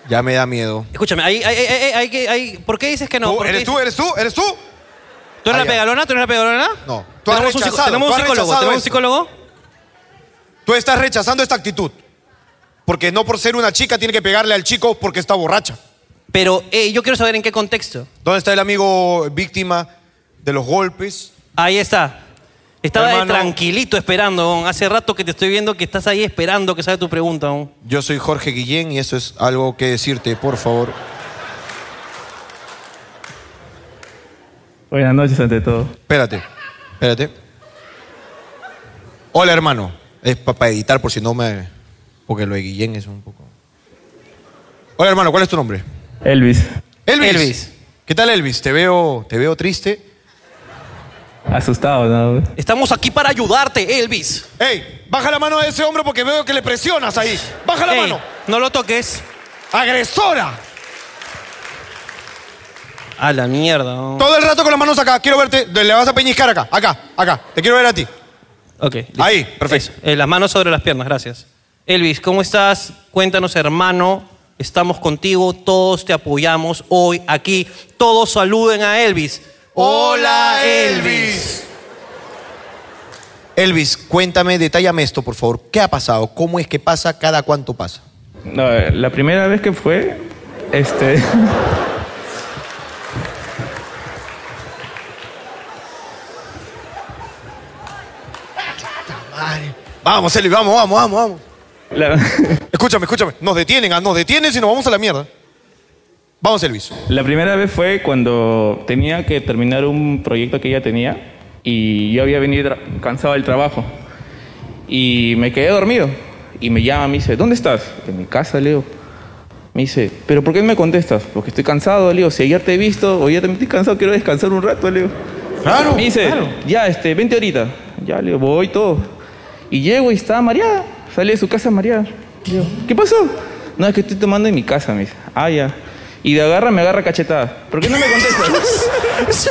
Ya me da miedo. escúchame, hay, hay, hay, hay- hay que- hay- ¿por qué dices que no? ¿Tú, ¿Por qué ¿Eres tú? ¿Eres tú? ¿Eres tú? ¿Tú eres Ah, la pegalona? ¿Tú eres la pegalona? No. Tú has Tenemos un, tenemos psicólogo. ¿Tenemos un psicólogo? Tú estás rechazando esta actitud. Porque no por ser una chica tiene que pegarle al chico porque está borracha. Pero eh, yo quiero saber en qué contexto. ¿Dónde está el amigo víctima de los golpes? Ahí está. Estaba Hermano. tranquilito esperando. Hace rato que te estoy viendo que estás ahí esperando que sabe tu pregunta. Yo soy Jorge Guillén y eso es algo que decirte, por favor. Buenas noches ante todo. Espérate, espérate. Hola, hermano. Es para editar por si no me... Porque lo de Guillén es un poco... Hola, hermano, ¿cuál es tu nombre? Elvis, Elvis. Elvis. ¿Qué tal, Elvis? Te veo, te veo triste. asustado, ¿no? Estamos aquí para ayudarte, Elvis. ¡Ey! Baja la mano de ese hombre porque veo que le presionas ahí. ¡Baja la Ey, mano! no lo toques. ¡Agresora! A la mierda. ¿no? Todo el rato con las manos acá. Quiero verte. Le vas a peñiscar acá. Acá, acá. Te quiero ver a ti. Ok. listo. Ahí, perfecto. Eso, eh, las manos sobre las piernas, gracias. Elvis, ¿cómo estás? Cuéntanos, hermano. Estamos contigo, todos te apoyamos hoy aquí. Todos saluden a Elvis. Hola, Elvis. Elvis, cuéntame, detállame esto, por favor. ¿Qué ha pasado? ¿Cómo es que pasa? ¿Cada cuánto pasa? No, la primera vez que fue, este... Vamos, Elvis, vamos, vamos, vamos, vamos. La, <laughs> Escúchame, escúchame. Nos detienen, ah, nos detienen y nos vamos a la mierda. Vamos, Elvis. la primera vez fue cuando tenía que terminar un proyecto que ella tenía y yo había venido cansado del trabajo y me quedé dormido y me llama, me dice, ¿dónde estás? En mi casa, Leo. Me dice, ¿pero por qué no me contestas? Porque estoy cansado, Leo. Si ayer te he visto, hoy ya también estoy cansado, quiero descansar un rato, Leo. Claro. Me dice, ya, este, vente ahorita. Ya, le digo, voy todo. Y llego y estaba mareada. Sale de su casa mareada. Digo, ¿qué pasó? No, es que estoy tomando en mi casa, me dice. Ah, ya. Y de agarra, me agarra cachetada. ¿Por qué no me contestas? <laughs>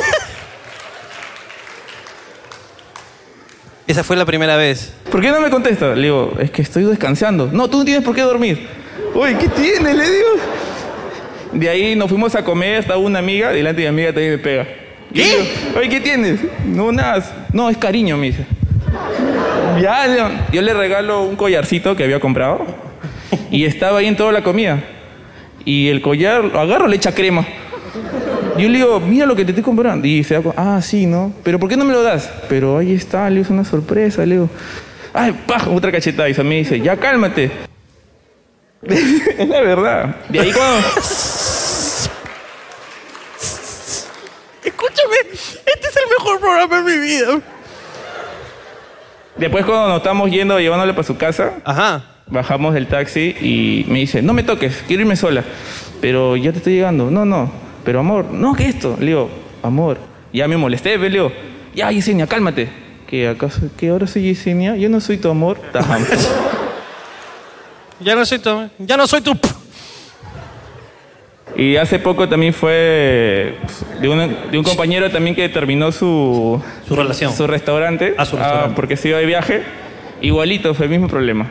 Esa fue la primera vez. ¿Por qué no me contesta? Le digo, es que estoy descansando. No, tú no tienes por qué dormir. Uy, ¿qué tiene? Le digo. De ahí nos fuimos a comer, estaba una amiga, delante de mi amiga también me pega. ¿Qué? digo, Oye, ¿qué tienes? No, nada. No, es cariño, me dice. Ya, yo le regalo un collarcito que había comprado y estaba ahí en toda la comida. Y el collar, lo agarro, le echa crema. Yo le digo, mira lo que te estoy comprando. Y se da ah, sí, ¿no? ¿Pero por qué no me lo das? Pero ahí está, le digo, es una sorpresa, le digo. Ay, paja, otra cachetada. Y se me dice, ya cálmate. <laughs> es la verdad. De ahí cuando... Escúchame, este es el mejor programa de mi vida. Después cuando nos estamos yendo, llevándole para su casa, Ajá. bajamos del taxi y me dice, no me toques, quiero irme sola. Pero ya te estoy llegando. No, no. Pero amor, no, que esto. Le digo, amor. Ya me molesté, pues, le digo, ya Yesenia, cálmate. ¿Que acaso, que ahora soy Yesenia? Yo no soy tu amor. Tajam. <laughs> Ya no soy tu. Ya no soy tu. Y hace poco también fue de, una- de un compañero también que terminó su, Su relación. su restaurante, Ah, su restaurante. porque se iba de viaje. Igualito, fue el mismo problema.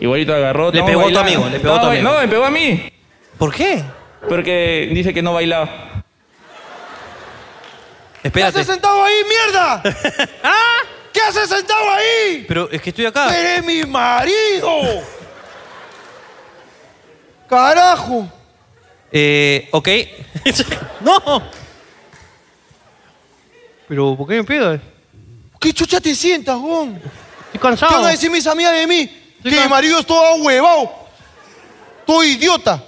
Igualito agarró. Le pegó a tu amigo, le pegó a tu amigo. No, me pegó a mí. ¿Por qué? Porque dice que no bailaba. ¿Qué Espérate. haces sentado ahí, mierda? <laughs> ¿Ah? ¿Qué haces sentado ahí? Pero es que estoy acá. ¡Eres mi marido! ¡Carajo! Eh, ok. <laughs> no. Pero, ¿por qué me pegas? ¿Qué chucha te sientas, Gon? Estoy ¿Qué cansado. van a decir mis amigas de mí? que mi marido es todo huevado. Todo idiota.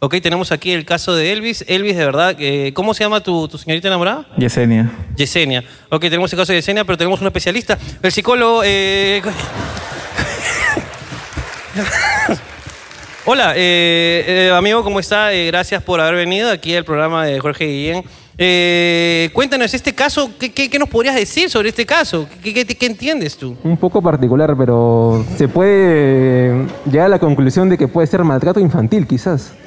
Ok, tenemos aquí el caso de Elvis. Elvis, de verdad, eh, ¿cómo se llama tu, tu señorita enamorada? Yesenia. Yesenia. Ok, tenemos el caso de Yesenia, pero tenemos un especialista. El psicólogo. eh, <laughs> <laughs> Hola, eh, eh, amigo, ¿cómo está? Eh, gracias por haber venido aquí al programa de Jorge Guillén. Eh, cuéntanos, este caso, ¿qué, qué- qué nos podrías decir sobre este caso? ¿Qué, qué- qué entiendes tú? Un poco particular, pero se puede llegar a la conclusión de que puede ser maltrato infantil, quizás. <laughs> <laughs>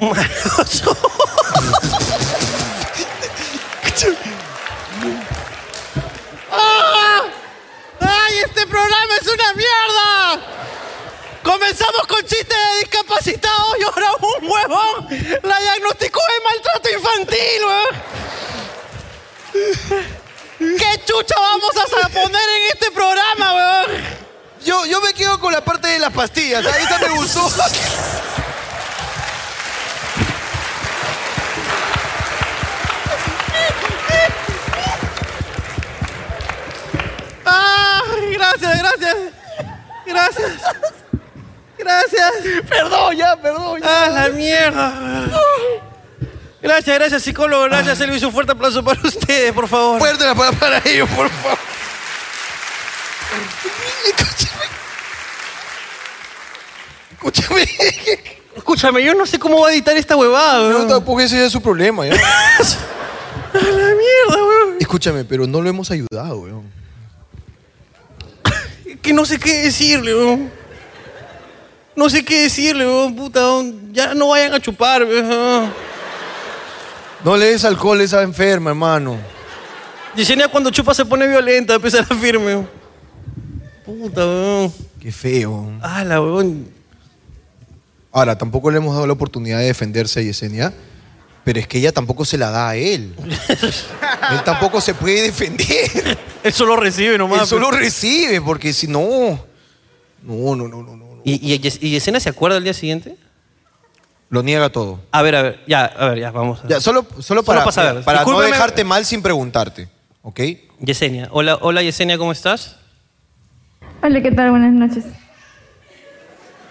¡Ay, este programa es una mierda! Comenzamos con chistes de discapacitados y ahora un huevón la diagnosticó de maltrato infantil, weón. ¿Qué chucha vamos a poner en este programa, weón? Yo, yo me quedo con la parte de las pastillas. Ahí esa me gustó. ¡Ah! Gracias, gracias. Gracias. Gracias. perdón, ya, perdón. Ya. ¡Ah, la mierda! Gracias, gracias, psicólogo. Gracias, Elvis. Un fuerte aplauso para ustedes, por favor. Fuerte la palabra para ellos, por favor. Escúchame. Escúchame. Escúchame, yo no sé cómo va a editar esta huevada, No, weón. tampoco ese ya es su problema, ¿ya? <laughs> ¡A la mierda, weón! Escúchame, pero no lo hemos ayudado, weón. Que no sé qué decirle, weón. No sé qué decirle, weón, puta. Ya no vayan a chupar, weón. No le des alcohol a esa enferma, hermano. Yesenia cuando chupa se pone violenta, empieza a firme. weón. Puta, weón. Qué feo. ¡Hala, weón! Ahora, tampoco le hemos dado la oportunidad de defenderse a Yesenia, pero es que ella tampoco se la da a él. <laughs> él tampoco se puede defender. Él solo recibe nomás. él solo recibe, porque si no. No, no, no, no, no. ¿Y, y, y Yesenia se acuerda el día siguiente? Lo niega todo. A ver, a ver, ya, a ver, ya, vamos. a- Ya, solo, solo para, para saber. para no dejarte mal sin preguntarte, ¿ok? Yesenia. Hola, hola Yesenia, ¿cómo estás? Hola, ¿qué tal? Buenas noches.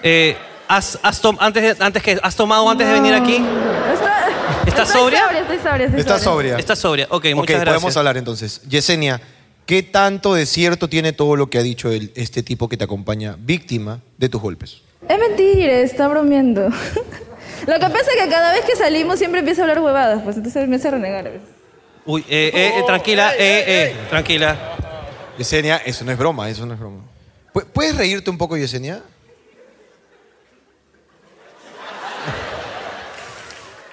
Eh, ¿has, has tom- antes, de- antes que, ¿Has tomado antes de venir aquí? Está- ¿Estás estoy sobria? Estoy sobria, estoy Estás sobria. Estás sobria. Ok, Ok, muchas gracias. podemos hablar entonces. Yesenia, ¿qué tanto de cierto tiene todo lo que ha dicho el- este tipo que te acompaña, víctima de tus golpes? Es mentira, está bromeando. <laughs> Lo que pasa es que cada vez que salimos siempre empieza a hablar huevadas, pues entonces me hace renegar a veces. Uy, eh, eh, eh, tranquila, eh, eh, tranquila. Yesenia, eso no es broma, eso no es broma. ¿Pu- ¿Puedes reírte un poco, Yesenia? <laughs>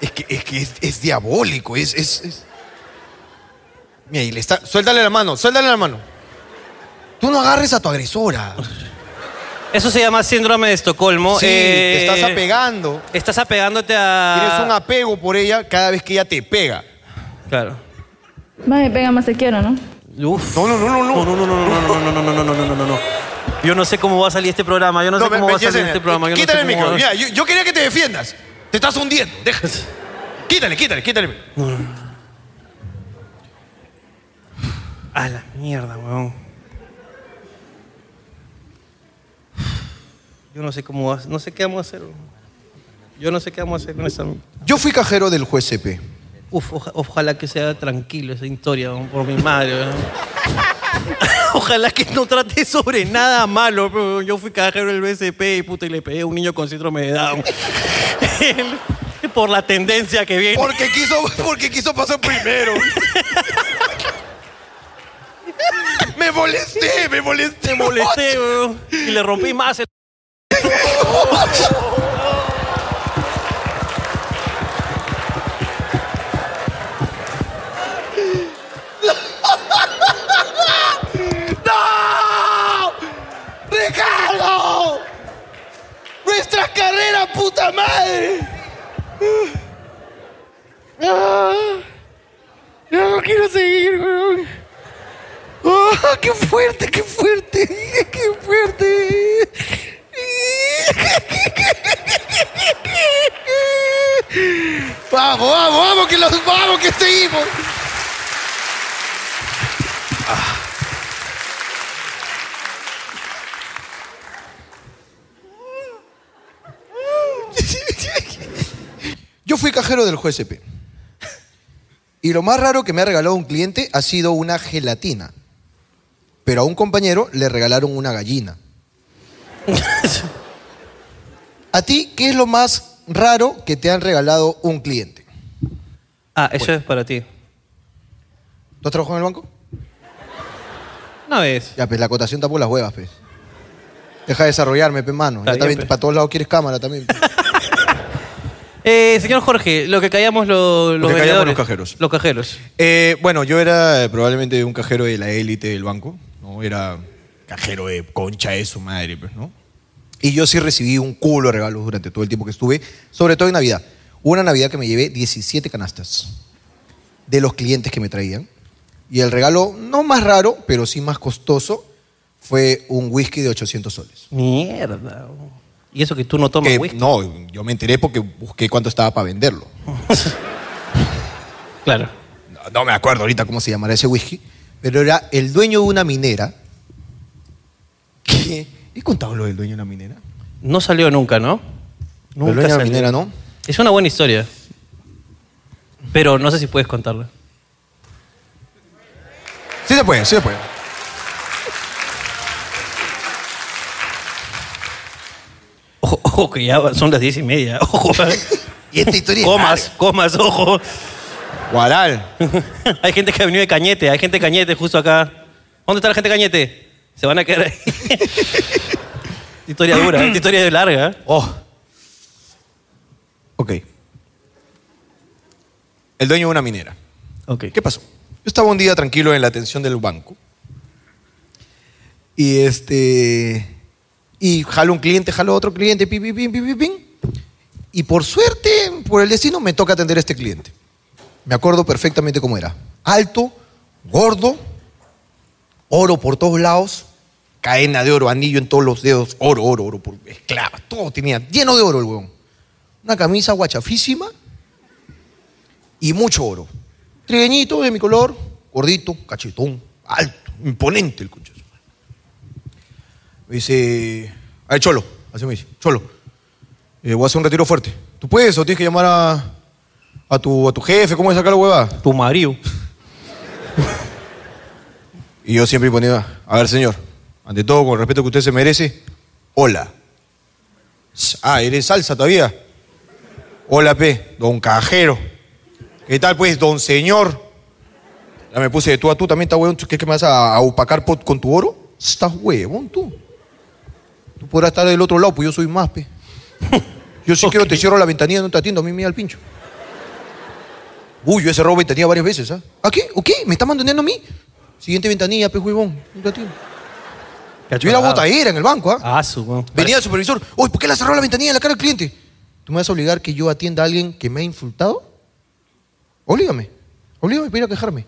Es que es, que es, es diabólico, es, es, es- Mira, y le está... Suéltale la mano, suéltale la mano. Tú no agarres a tu agresora. Eso se llama síndrome de Estocolmo. Sí, Eh, te estás apegando. Estás apegándote a. Tienes un apego por ella cada vez que ella te pega. Claro. Más me pega, más te quiero, ¿no? Uf. No, no, no, no, No, no. no, no, no, no, no, no, no, no, no, no, no, no, no. Yo no sé cómo va a salir este programa. Yo no, sé me- cómo me- va a salir este programa. Yo no Quítale sé el micro. va- Mira, yo, yo quería que te defiendas. Te estás hundiendo. Deja. Quítale, quítale, quítale. A la mierda, weón. Yo no sé cómo va, no sé qué vamos a hacer. Yo no sé qué vamos a hacer con esa. Yo fui cajero del juez CP. Uf, oja- ojalá que sea tranquilo esa historia, weón, por mi madre. weón. <laughs> Ojalá que no trate sobre nada malo. Yo fui cajero del BCP y puta y le pegué a un niño con síndrome de Down. <laughs> por la tendencia que viene. Porque quiso, porque quiso pasar primero. <laughs> me molesté, me molesté. Me molesté, weón, y le rompí más el... ¡No! ¡Ricardo! ¡Nuestra carrera, puta madre! Ah, Ya no quiero seguir, weón. ¡Ah, ¡Qué fuerte, qué fuerte! <laughs> ¡Qué fuerte! <laughs> ¡Vamos, vamos, vamos, que los vamos, que seguimos! Yo fui cajero del juez CP. Y lo más raro que me ha regalado un cliente ha sido una gelatina. Pero a un compañero le regalaron una gallina. <laughs> ¿A ti qué es lo más raro que te han regalado un cliente? Ah, eso es para ti. ¿Tú has trabajado en el banco? Una vez. Ya, pues la acotación tapó las huevas, pues. Deja de desarrollarme, pe, mano. Está Ya bien, también, pe. para todos lados quieres cámara también. <laughs> Eh, señor Jorge, lo que callamos lo- los que callamos los cajeros. Los cajeros. Eh, bueno, yo era eh, probablemente un cajero de la élite del banco, ¿no? Era cajero de concha de su madre, pues, ¿no? Y yo sí recibí un culo de regalos durante todo el tiempo que estuve, sobre todo en Navidad. Una Navidad que me llevé 17 canastas de los clientes que me traían. Y el regalo, no más raro, pero sí más costoso, fue un whisky de 800 soles. Mierda. Y eso que tú no tomas Que- whisky. no, yo me enteré porque busqué cuánto estaba para venderlo. <laughs> Claro. No, no me acuerdo ahorita cómo se llamará ese whisky, pero era el dueño de una minera. que- ¿He contado lo del dueño de una minera? No salió nunca, ¿no? el dueño de la salió. minera, ¿no? Es una buena historia. Pero no sé si puedes contarla. Sí se puede, sí se puede. Ojo, ojo, que ya son las diez y media. Ojo. <laughs> Y esta historia es comas, comas, ojo. Guaral. <laughs> hay gente que ha venido de Cañete, hay gente de Cañete justo acá. ¿Dónde está la gente de Cañete? Se van a quedar ahí. <laughs> Historia dura, esta historia es larga. ¿eh? Oh. Ok. El dueño de una minera. Ok. ¿Qué pasó? Yo estaba un día tranquilo en la atención del banco. Y este. Y jalo un cliente, jalo otro cliente, pim, pim, pim, pim, pim. Y por suerte, por el destino, me toca atender a este cliente. Me acuerdo perfectamente cómo era. Alto, gordo, oro por todos lados, cadena de oro, anillo en todos los dedos, oro, oro, oro, por todo tenía, lleno de oro el huevón. Una camisa guachafísima y mucho oro. Trigueñito de mi color, gordito, cachetón, alto, imponente el conchazo. Me dice, a Cholo, así me dice, Cholo, eh, voy a hacer un retiro fuerte. ¿Tú puedes o tienes que llamar a, a, tu, a tu jefe? ¿Cómo es sacar la huevada? Tu marido. Y yo siempre ponía, a ver, señor, ante todo, con el respeto que usted se merece, hola. Ah, ¿eres salsa todavía? Hola, P, don cajero. ¿Qué tal, pues, don señor? Ya me puse de tú a tú, también está huevón. ¿Qué, qué me vas a, a opacar con tu oro? Estás huevón, tú. podrás estar del otro lado, pues yo soy más, pe. Yo sí <laughs> quiero, te cierro la ventanilla, no te atiendo, a mí me da el pincho. Uy, yo he cerrado ventanilla varias veces, ¿ah? ¿A qué? ¿O qué? ¿Me está mandando a mí? Siguiente ventanilla, pe, huevón. No te atiendo. Yo era botadera en el banco, ¿ah? Ah, su. weón. Venía el supervisor, oye, ¿por qué le has cerrado la ventanilla en la cara al cliente? ¿Tú me vas a obligar que yo atienda a alguien que me ha insultado? Oblígame. Oblígame para ir a quejarme.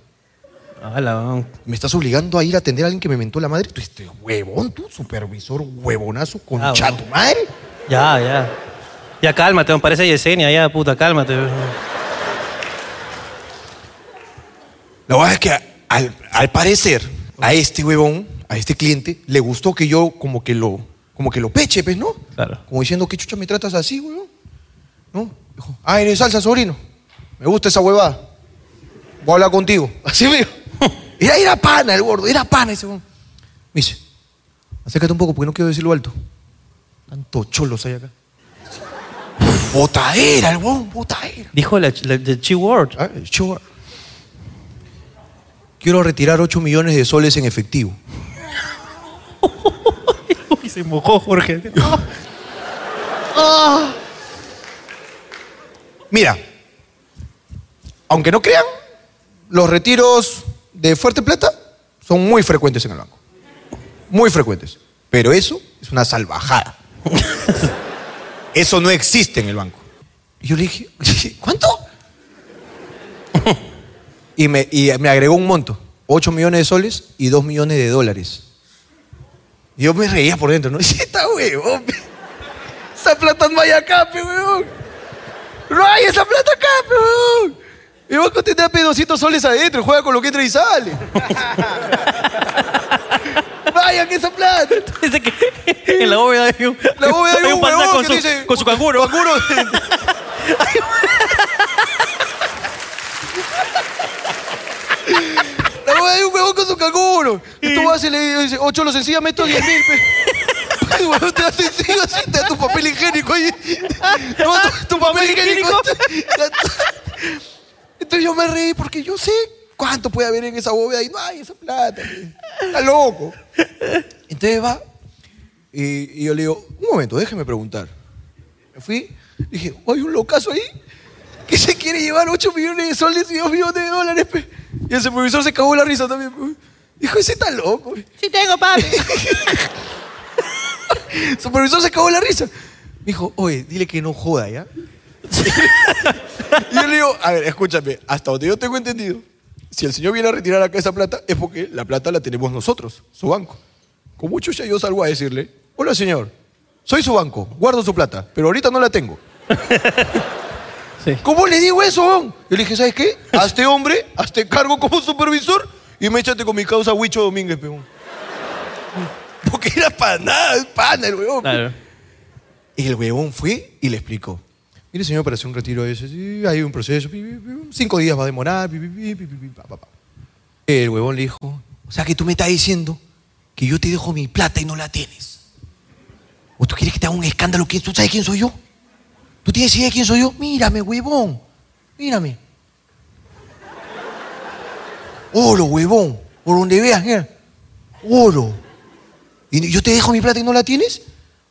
Ala. ¿Me estás obligando a ir a atender a alguien que me mentó la madre? Tú, este huevón, tú, supervisor huevonazo, con Ah, bueno. tu madre. Ya, ya. Ya cálmate, me parece Yesenia, ya, puta, cálmate. La verdad es que al, al parecer a este huevón, a este cliente, le gustó que yo como que lo, como que lo peche, pues, ¿no? Claro. Como diciendo, ¿qué chucha me tratas así, huevón? ¿No? Dijo, ah, eres salsa, sobrino. Me gusta esa huevada. Voy a hablar contigo. <laughs> Así me dijo. Era, era pana el gordo, era pana ese huevón. Me dice, acércate un poco porque no quiero decirlo alto. Tantos cholos hay acá. Botadera, el huevón, botadera. Dijo la, la, the chi word. Ah. Quiero retirar 8 millones de soles en efectivo. <laughs> Uy, se mojó Jorge. Mira, aunque no crean, los retiros de fuerte plata son muy frecuentes en el banco. Muy frecuentes. Pero eso es una salvajada. <laughs> Eso no existe en el banco. Y yo le dije, <laughs> ¿cuánto? Y me, y me agregó un monto, 8 millones de soles y 2 millones de dólares. Y yo me reía por dentro, ¿no? <laughs> Y está huevón, esa plata no hay acá, pe, huevón. No hay esa plata acá, pe, huevón. El banco tendrá pe 200 soles adentro, juega con lo que entra y sale. <laughs> Vayan que esa plata. Dice que en la bóveda hay un, La bóveda hay un panda huevón con que su, dice- con su canguro. Canguro. <laughs> La de un huevón con su canguro. Y tú vas y le dices, ocho lo sencilla, meto 10 mil. pe. <laughs> El huevón te da sencillo así, te da tu papel higiénico ahí. No, tu, <laughs> tu papel higiénico. Entonces yo me reí porque yo sé cuánto puede haber en esa bóveda y no hay esa plata. Está loco. Entonces va y, y yo le digo, un momento, déjeme preguntar. Me fui, dije, hay un locazo ahí que se quiere llevar 8 millones de soles y 2 millones de dólares. pe". Y el supervisor se cagó la risa también. Dijo, ese está loco. pe". Sí tengo, papi. <laughs> El supervisor se cagó la risa. Me dijo, oye, dile que no joda, ¿ya? y yo le digo, a ver, escúchame, hasta donde yo tengo entendido, si el señor viene a retirar acá esa plata, es porque la plata la tenemos nosotros, su banco. Con mucho ya yo salgo a decirle, hola señor, soy su banco, guardo su plata, pero ahorita no la tengo. Sí. ¿Cómo le digo eso? Yo le dije, ¿sabes qué? Hazte hombre, hazte cargo como supervisor y me échate con mi causa Huicho Domínguez, peón. Porque era para nada, es pana el huevón. Claro. Y el huevón fue y le explicó. Mire, señor, para hacer un retiro de ese, sí, hay un proceso, pi, pi, pi, cinco días va a demorar, pi, pi, pi, pi, pi, pi, pa, pa, pa. El huevón le dijo, o sea que tú me estás diciendo que yo te dejo mi plata y no la tienes. ¿O tú quieres que te haga un escándalo? ¿Quién- ¿Tú sabes quién soy yo? ¿Tú tienes idea de quién soy yo? Mírame, huevón. Mírame. Oro, huevón. Por donde veas, mira. Oro. Y yo te dejo mi plata y no la tienes.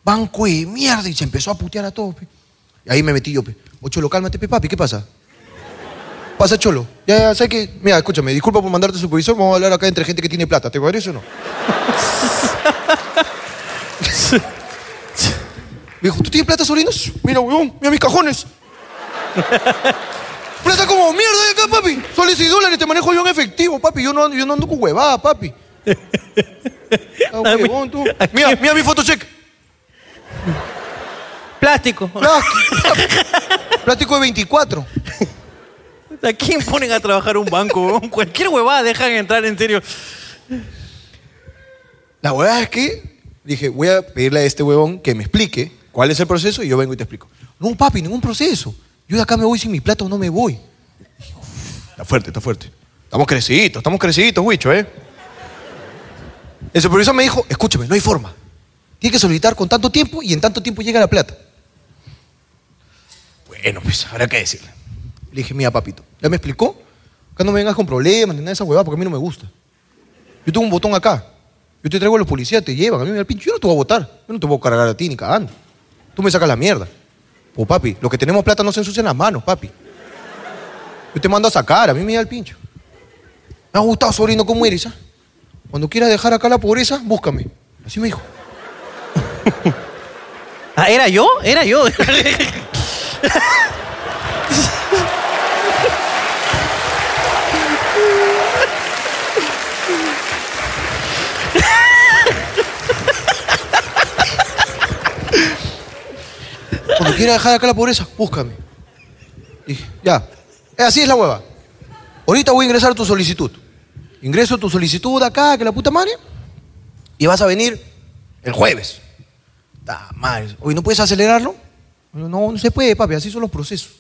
Banco de mierda. Y se empezó a putear a todos. Y ahí me metí yo, pe. O Cholo, cálmate, pe, papi. ¿Qué pasa? Pasa, Cholo. Ya, ya, ¿sabes qué? Mira, escúchame. Disculpa por mandarte supervisor. Vamos a hablar acá entre gente que tiene plata. ¿Te parece o no? <laughs> Me dijo, ¿tú tienes plata, sobrinos? Mira, huevón, mira mis cajones. <laughs> plata como mierda de acá, papi. Soles y dólares te manejo yo en efectivo, papi. Yo no, ando- yo no ando con huevada, papi. <laughs> Ah, huevón, tú. Mira, mira mi fotocheck. Plástico. Plástico. <laughs> Plástico de 24. ¿A quién ponen a trabajar un banco? weón? Cualquier huevada dejan entrar, en serio. La huevada es que dije, voy a pedirle a este huevón que me explique cuál es el proceso y yo vengo y te explico. No, papi, ningún proceso. Yo de acá me voy sin mi plata o no me voy. Dije, "Uf, Está fuerte, está fuerte. Estamos creciditos, estamos creciditos, Huicho, ¿eh? El supervisor me dijo, escúchame, no hay forma. Tienes que solicitar con tanto tiempo y en tanto tiempo llega la plata. Bueno, pues, habrá que decirle. Le dije, mira, papito, ya me explicó. Acá no me vengas con problemas ni nada de esa huevada porque a mí no me gusta. Yo tengo un botón acá. Yo te traigo a los policías, te llevan, a mí me da el pincho. Yo no te voy a votar. Yo no te voy a cargar a ti ni cagando. Tú me sacas la mierda. Pues papi, los que tenemos plata no se ensucian las manos, papi. Yo te mando a sacar, a mí me da el pincho. Me ha gustado, sobrino, cómo eres, ¿ah? Cuando quieras dejar acá la pobreza, búscame. Así me dijo. <laughs> Ah, ¿Era yo? Era yo. <laughs> Cuando quieras dejar acá la pobreza, búscame. Dije, ya. Así es la hueva. Ahorita voy a ingresar tu solicitud. Ingreso tu solicitud acá, que la puta madre. Y vas a venir el jueves. Ta madre. Oye, ¿no puedes acelerarlo? No, no se puede, papi. Así son los procesos.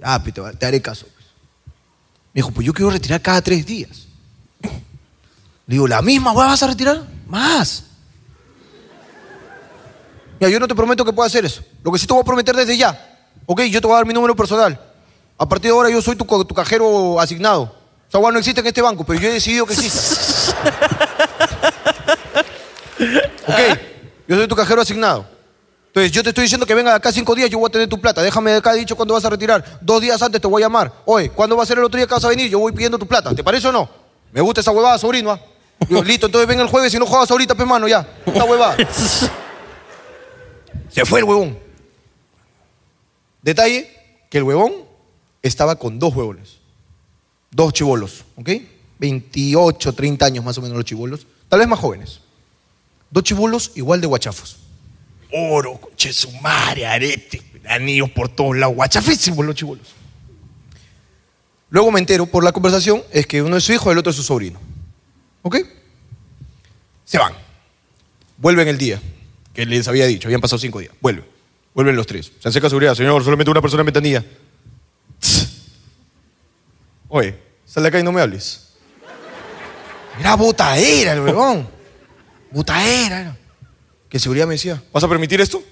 Ah, te, te haré caso. pues. Me dijo, pues yo quiero retirar cada tres días. Le digo, ¿la misma hueva vas a retirar? Más. Mira, yo no te prometo que pueda hacer eso. Lo que sí te voy a prometer desde ya. Ok, yo te voy a dar mi número personal. A partir de ahora yo soy tu, cajero asignado. Esa hueá no existe en este banco, pero yo he decidido que existe. <laughs> ok, yo soy tu cajero asignado. Entonces, yo te estoy diciendo que venga de acá cinco días, yo voy a tener tu plata. Déjame de acá dicho cuándo vas a retirar. Dos días antes te voy a llamar. Oye, ¿cuándo va a ser el otro día que vas a venir? Yo voy pidiendo tu plata. ¿Te parece o no? Me gusta esa huevada, sobrino. ¿ah? Digo, listo, entonces ven el jueves y no juegas ahorita, pe mano, ya. Esta huevada. <laughs> Se fue el huevón. Detalle, que el huevón estaba con dos huevones. Dos chivolos, ¿ok? 28, 30 años más o menos los chivolos. Tal vez más jóvenes. Dos chivolos igual de guachafos. Oro, conche su madre, arete, anillos por todos lados, guachafísimos los chivolos. Luego me entero por la conversación es que uno es su hijo y el otro es su sobrino. ¿Ok? Se van. Vuelven el día que les había dicho, habían pasado cinco días. Vuelven. Vuelven los tres. Se acerca a seguridad, señor, solamente una persona en ventanilla. Oye, sal de acá y no me hables. Era botadera el huevón. Botadera. era. Que seguridad me decía, ¿vas a permitir esto?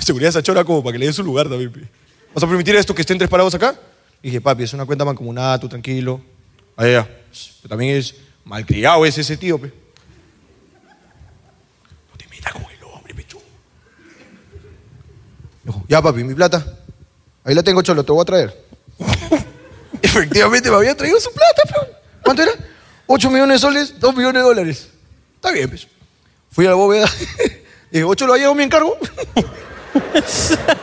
seguridad esa chora como para que le dé su lugar también. ¿Vas a permitir esto que estén tres parados acá? Y dije, papi, es una cuenta mancomunada, tú tranquilo. Ya. Pero también es malcriado ese, tío, pe. No te metas con. Dijo, ya papi, mi plata. Ahí la tengo, cholo, te voy a traer. <laughs> Efectivamente me había traído su plata, pero ¿cuánto era? 8 millones de soles, 2 millones de dólares. Está bien, pues. Fui a la bóveda. <laughs> Dije, ocho, ¿lo ha llegado mi encargo? <laughs>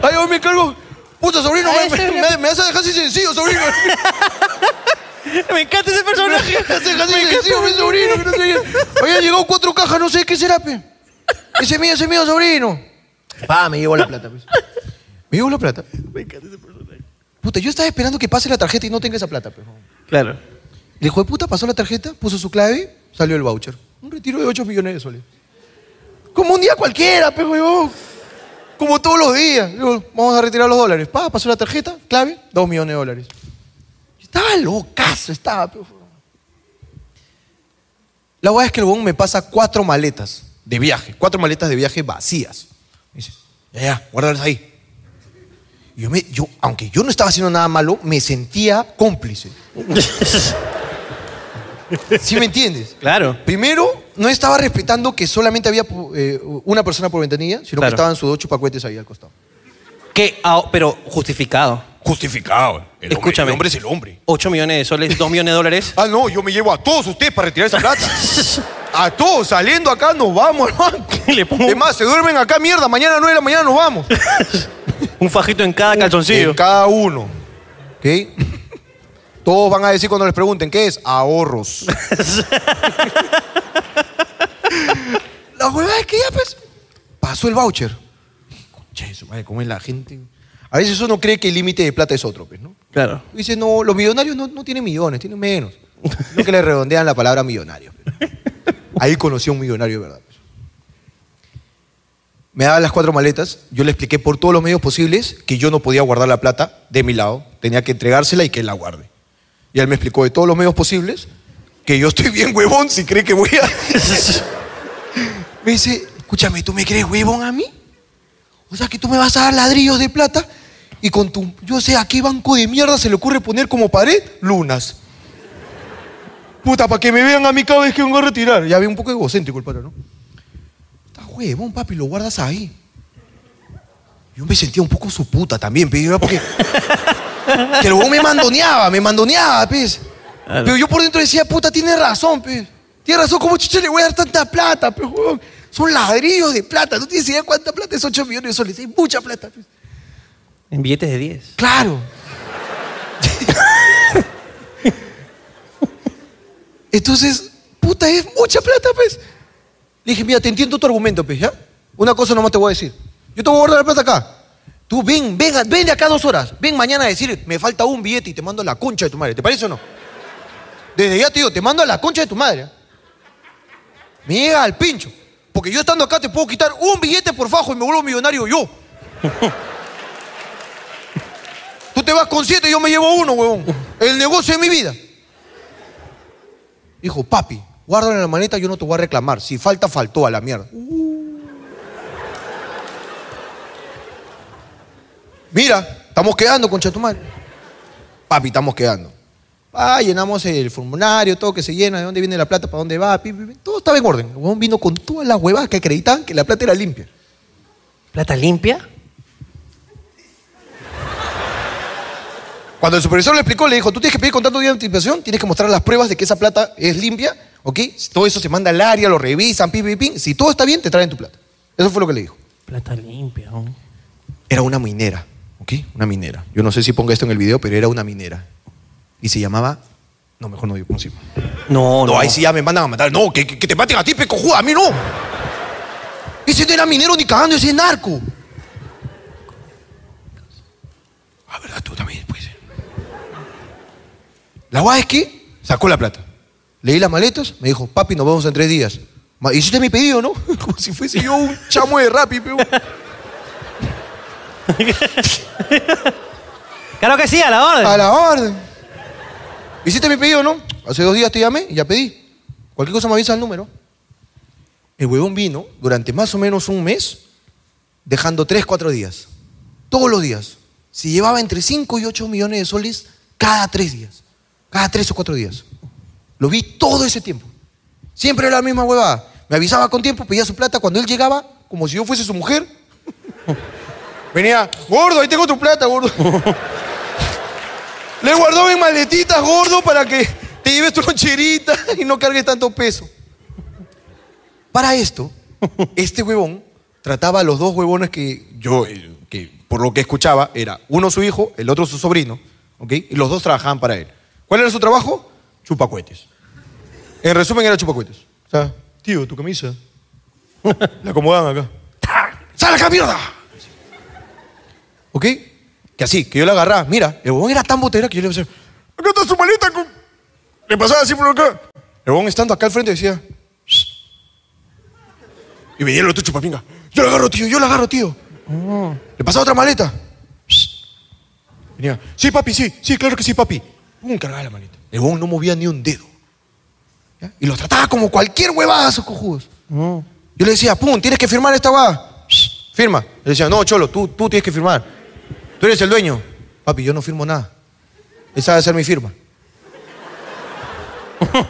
¿Ha llegado mi encargo? Puta, sobrino, me, me- me- me vas a dejar así sencillo, sobrino. Me encanta ese personaje. Me hace casi sencillo, mi sobrino. que no sé. Habían llegado cuatro cajas, no sé qué será, pe. Ese es mío, ese es mío, sobrino. Pa, me llegó la plata, pues. Me llegó la plata. Me encanta ese personaje. Puta, yo estaba esperando que pase la tarjeta y no tenga esa plata, pe. Claro. El hijo de puta pasó la tarjeta, puso su clave, salió el voucher. Un retiro de 8 millones de soles. Como un día cualquiera, pe, huevón. Como todos los días. Digo, vamos a retirar los dólares. Pa, pasó la tarjeta, clave, 2 millones de dólares. Estaba locazo, estaba. pe, huevón. La verdad es que el huevón me pasa cuatro maletas de viaje, cuatro maletas de viaje vacías. Me dice, ya, ya, guárdalas ahí. Y yo, me, yo, aunque yo no estaba haciendo nada malo, me sentía cómplice. <laughs> ¿Sí me entiendes? Claro. Primero, no estaba respetando que solamente había eh, una persona por ventanilla, sino Claro. que estaban sus dos chupacuetes ahí al costado. Que, ah, pero justificado. Justificado. El Escúchame. el hombre es el hombre. 8 millones de soles, 2 millones de dólares. Ah, no, yo me llevo a todos ustedes para retirar esa plata. A todos, saliendo acá nos vamos, hermano. <laughs> Le pongo Es más, se duermen acá, mierda, mañana a 9 de la mañana nos vamos. <laughs> un fajito en cada calzoncillo. En cada uno. ¿Ok? <laughs> Todos van a decir cuando les pregunten, ¿qué es? Ahorros. <laughs> la huevada es que ya, pues, pasó el voucher. Concha de su madre, ¿cómo es la gente? A veces uno cree que el límite de plata es otro, pues, ¿no? Claro. Dice, no, los millonarios no, no tienen millones, tienen menos. No que le redondean la palabra millonario. pues. <laughs> Ahí conocí a un millonario de verdad. Me daban las cuatro maletas, yo le expliqué por todos los medios posibles que yo no podía guardar la plata de mi lado, tenía que entregársela y que él la guarde. Y él me explicó de todos los medios posibles que yo estoy bien huevón si cree que voy a... <laughs> me dice, escúchame, ¿tú me crees huevón a mí? O sea que tú me vas a dar ladrillos de plata y con tu, yo sé, ¿a qué banco de mierda se le ocurre poner como pared lunas? Puta, para que me vean a mí cada vez que vengo a retirar. Ya había un poco egocéntrico el pata, ¿no? Huevón, papi, lo guardas ahí. Yo me sentía un poco su puta también, pero porque... que el huevón me mandoneaba, me mandoneaba, pues. Pero yo por dentro decía, puta, tiene razón, pues. Tiene razón, ¿cómo chucha le voy a dar tanta plata, pues, huevón? Son ladrillos de plata. ¿No tienes idea cuánta plata es 8 millones de soles? Es mucha plata, pues. En billetes de 10. Claro. <laughs> Entonces, puta, es mucha plata, pues. Le dije, mira, te entiendo tu argumento, pues, ¿ya? Una cosa nomás te voy a decir. Yo te voy a guardar la plata acá. Tú ven, ven, ven de acá dos horas. Ven mañana a decir, me falta un billete y te mando a la concha de tu madre. ¿Te parece o no? Desde ya te digo, te mando a la concha de tu madre. Me llega al pincho. Porque yo estando acá te puedo quitar un billete por fajo y me vuelvo millonario yo. <laughs> Tú te vas con siete y yo me llevo uno, huevón. El negocio de mi vida. Dijo, papi, guárdalo en la maneta, yo no te voy a reclamar. Si falta, faltó a la mierda. Mira, estamos quedando, concha tu madre. Papi, estamos quedando. Ah, llenamos el formulario, todo que se llena, de dónde viene la plata, para dónde va, pi, pi, pi. todo estaba en orden. El huevón vino con todas las huevadas que acreditaban que la plata era limpia. ¿Plata limpia? Cuando el supervisor le explicó, le dijo, tú tienes que pedir con tanto día de anticipación, tienes que mostrar las pruebas de que esa plata es limpia, ¿ok? Todo eso se manda al área, lo revisan, pim, pim, pim. Si todo está bien, te traen tu plata. Eso fue lo que le dijo. Plata limpia. ¿no? Era una minera, ¿ok? Una minera. Yo no sé si ponga esto en el video, pero era una minera. Y se llamaba... No, mejor no digo cómo se. No, No, no. ahí sí ya me mandan a matar. No, que, que- que te maten a ti, pe cojuda, a mí no. Ese no era minero ni cagando, ese es narco. Ah, verdad, tú también, pues. La guay es que sacó la plata. Leí las maletas, me dijo, papi, nos vemos en tres días. Hiciste mi pedido, ¿no? <laughs> Como si fuese yo un chamo de pe. <laughs> Claro que sí, a la orden. A la orden. ¿Hiciste mi pedido, no? Hace dos días te llamé y ya pedí. Cualquier cosa me avisa el número. El huevón vino durante más o menos un mes, dejando tres, cuatro días. Todos los días. Se llevaba entre 5 y 8 millones de soles cada tres días. Cada tres o cuatro días. Lo vi todo ese tiempo. Siempre era la misma huevada. Me avisaba con tiempo, pedía su plata. Cuando él llegaba, como si yo fuese su mujer, <laughs> venía, gordo, ahí tengo tu plata, gordo. <laughs> Le guardó en maletitas, gordo, para que te lleves tu loncherita <laughs> y no cargues tanto peso. Para esto, este huevón trataba a los dos huevones que yo, eh, que por lo que escuchaba, era uno su hijo, el otro su sobrino, ¿ok? Y los dos trabajaban para él. ¿Cuál era su trabajo? Chupacuetes. En resumen, era chupacuetes. O sea, tío, tu camisa. <laughs> La acomodaban acá. ¡Sal acá, mierda! ¿Ok? Que así, que yo la agarraba. Mira, el huevón era tan botera que yo le decía, acá está su maleta. con-". Le pasaba así por acá. El huevón estando acá al frente decía, "Shh". y venía el otro chupapinga. Yo la agarro, tío, yo la agarro, tío. Le pasaba otra maleta. Shh. Venía, sí, papi, sí, sí, claro que sí, papi. Pum, cargaba la maleta. El huevón no movía ni un dedo. ¿Ya? Y los trataba como cualquier huevada, esos cojudos. Yo le decía, pum, tienes que firmar esta huevada. Shh, Firma. Le decía, no, cholo, tú, tú tienes que firmar. Tú eres el dueño. Papi, yo no firmo nada. Esa debe ser mi firma. <laughs>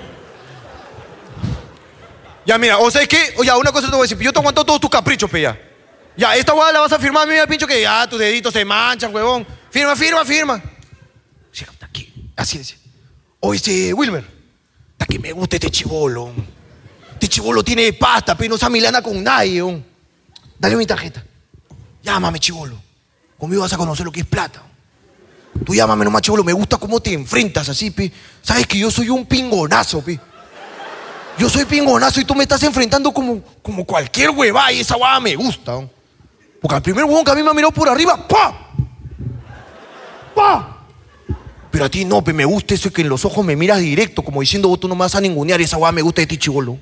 ya, mira, o sea, es que, oye, una cosa te voy a decir, yo te aguanto todos tus caprichos, pe, ya. Ya, esta hueá la vas a firmar, mira, pincho, que ya tus deditos se manchan, huevón. Firma, firma, firma. Así decía. Oye, este, Wilmer, hasta que me gusta este chivolo. Este chivolo tiene pasta, pero no se milana con nadie, huevón. Dale mi tarjeta. Llámame, chivolo. Conmigo vas a conocer lo que es plata. Tú llámame nomás, chivolo. Me gusta cómo te enfrentas así, pe. Sabes que yo soy un pingonazo, pe. Yo soy pingonazo y tú me estás enfrentando como, como cualquier huevada y esa huevada me gusta. ¿no? Porque al primer huevón que a mí me ha mirado por arriba, ¡pa! ¡pa! Pero a ti no, me gusta eso que en los ojos me miras directo, como diciendo, vos tú no me vas a ningunear, esa huevada me gusta de ti, chivolo.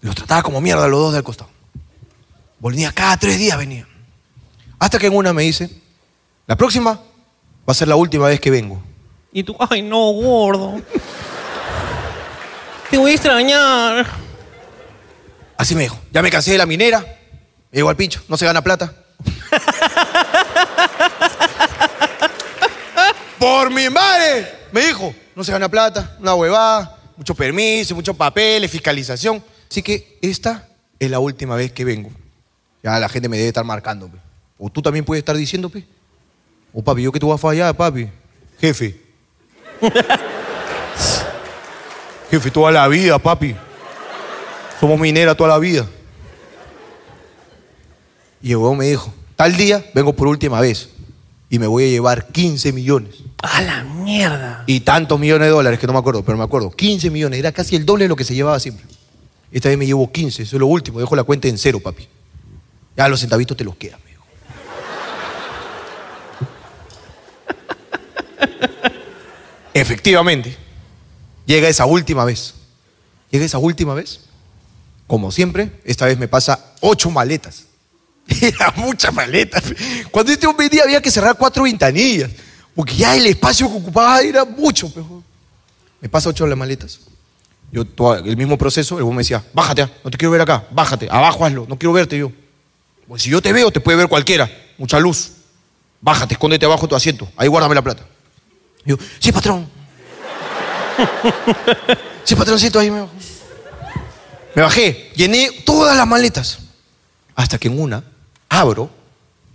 Los trataba como mierda los dos del costado. Volvía cada tres días, venía. Hasta que en una me dice, la próxima va a ser la última vez que vengo. Y tú, ay, no, gordo. Te voy a extrañar. Así me dijo. Ya me cansé de la minera. Me llevo al pincho. No se gana plata. <laughs> Por mi madre. Me dijo. no se gana plata, una huevada, mucho permiso, muchos papeles, fiscalización. Así que esta es la última vez que vengo. Ya la gente me debe estar marcando. O tú también puedes estar diciendo, pe. O papi, yo que te voy a fallar, papi. Jefe. <laughs> Jefe, toda la vida, papi. Somos minera toda la vida. Y el huevón me dijo, tal día vengo por última vez y me voy a llevar 15 millones. ¡A la mierda! Y tantos millones de dólares, que no me acuerdo, pero me acuerdo. 15 millones, era casi el doble de lo que se llevaba siempre. Esta vez me llevo 15, eso es lo último, dejo la cuenta en cero, papi. Ya los centavitos te los quedan, me dijo. <laughs> Efectivamente, llega esa última vez. Llega esa última vez. Como siempre, esta vez me pasa ocho maletas. <laughs> Era muchas maletas. Cuando este hombre venía había que cerrar cuatro ventanillas. Porque ya el espacio que ocupaba era mucho. pejo. Me pasa ocho las maletas. Yo, el mismo proceso, el hombre me decía, bájate, ah, no te quiero ver acá, bájate, abajo hazlo, no quiero verte yo. Pues si yo te veo, te puede ver cualquiera, mucha luz. Bájate, escóndete abajo de tu asiento, ahí guárdame la plata. Y yo, sí, patrón. <laughs> sí, patroncito, ahí me bajo. Me bajé, llené todas las maletas. Hasta que en una abro,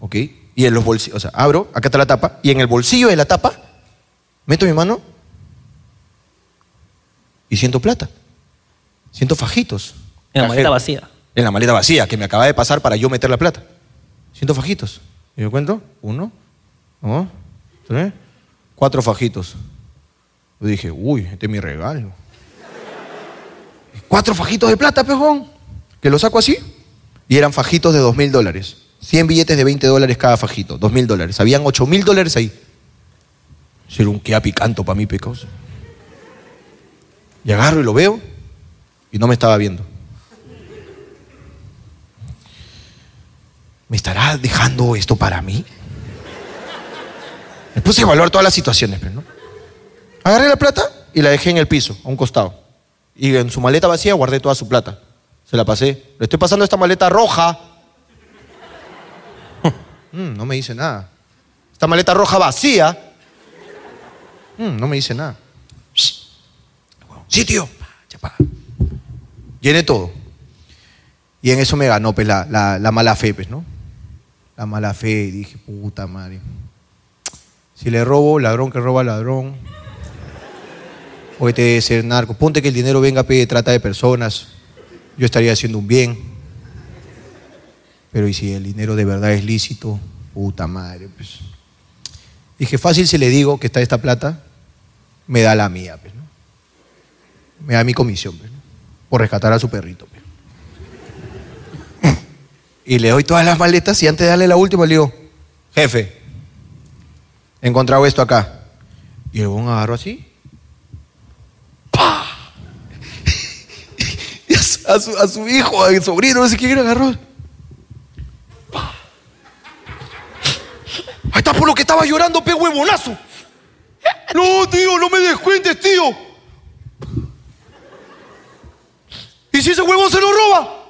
¿ok? Y en los bolsillos, o sea, abro, acá está la tapa, y en el bolsillo de la tapa meto mi mano y siento plata. Siento fajitos. En la maleta vacía. En la maleta vacía, que me acaba de pasar para yo meter la plata. Siento fajitos. Y yo cuento, uno, dos, tres, cuatro fajitos. Yo dije, uy, este es mi regalo. Cuatro fajitos de plata, pejón. Que lo saco así. Y eran fajitos de dos mil dólares. 100 billetes de 20 dólares cada fajito. Dos mil dólares. Habían ocho mil dólares ahí. Era un quea picanto para mí, pecoso. Y agarro y lo veo. Y no me estaba viendo. ¿Me estará dejando esto para mí? Me puse a evaluar todas las situaciones, pero no. Agarré la plata y la dejé en el piso, a un costado. Y en su maleta vacía guardé toda su plata. Se la pasé. Le estoy pasando esta maleta roja. Mm, no me dice nada. Esta maleta roja vacía. Mm, no me dice nada. Pa. Llené todo. Y en eso me ganó pues, la, la- la mala fe, pues, ¿no? La mala fe. Y dije, puta madre. Si le robo, ladrón que roba ladrón. O este debe ser narco. Ponte que el dinero venga pe, trata de personas. Yo estaría haciendo un bien. Pero ¿y si el dinero de verdad es lícito? Puta madre, pues. Dije, fácil si le digo que está esta plata, me da la mía, pues, ¿no? Me da mi comisión, pues, ¿no? Por rescatar a su perrito, pues. Y le doy todas las maletas y antes de darle la última le digo, jefe, he encontrado esto acá. Y el buen agarró así. ¡Pah! <laughs> Y a su hijo, a su sobrino, no sé quién agarró. Ahí está por lo que estaba llorando, pe huevonazo. No, tío, no me descuentes, tío. ¿Y si ese huevón se lo roba?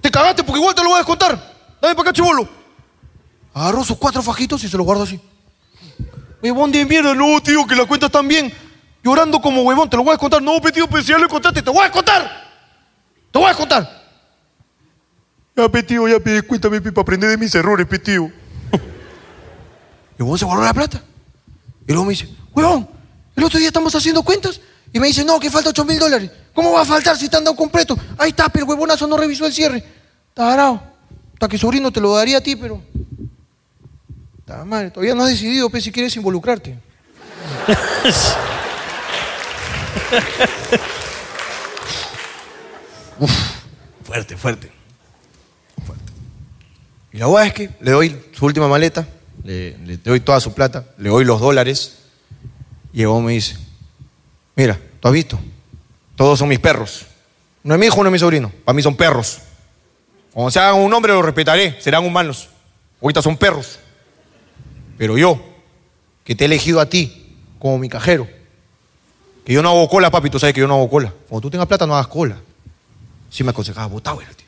Te cagaste porque igual te lo voy a descontar. Dame para acá, chivolo. Agarró sus cuatro fajitos y se los guardó así. Huevón de mierda, no, tío, que las cuentas están bien. Llorando como huevón, te lo voy a descontar. No, tío, pues si ya lo contaste, te voy a descontar. Te voy a descontar. Ya, pe, tío, ya, pe, descuéntame, pe, para aprender de mis errores, pe. Y el huevón se guardó la plata. Y luego me dice, huevón, el otro día estamos haciendo cuentas. Y me dice, no, que falta 8 mil dólares. ¿Cómo va a faltar si te han dado completo? Ahí está, pero el huevonazo no revisó el cierre. Tarao. Hasta que sobrino te lo daría a ti, pero. Ta madre, todavía no has decidido, pe, si quieres involucrarte. <laughs> Uf, fuerte, fuerte. Fuerte. Y la verdad es que le doy su última maleta, le, doy toda su plata, le doy los dólares. Y el huevón me dice, mira, ¿tú has visto? Todos son mis perros. No es mi hijo, no es mi sobrino. Para mí son perros. Cuando se hagan un hombre los respetaré, serán humanos. Ahorita son perros. Pero yo, que te he elegido a ti como mi cajero, que yo no hago cola, papi, tú sabes que yo no hago cola. Cuando tú tengas plata, no hagas cola. Sí me aconsejaba, el tío.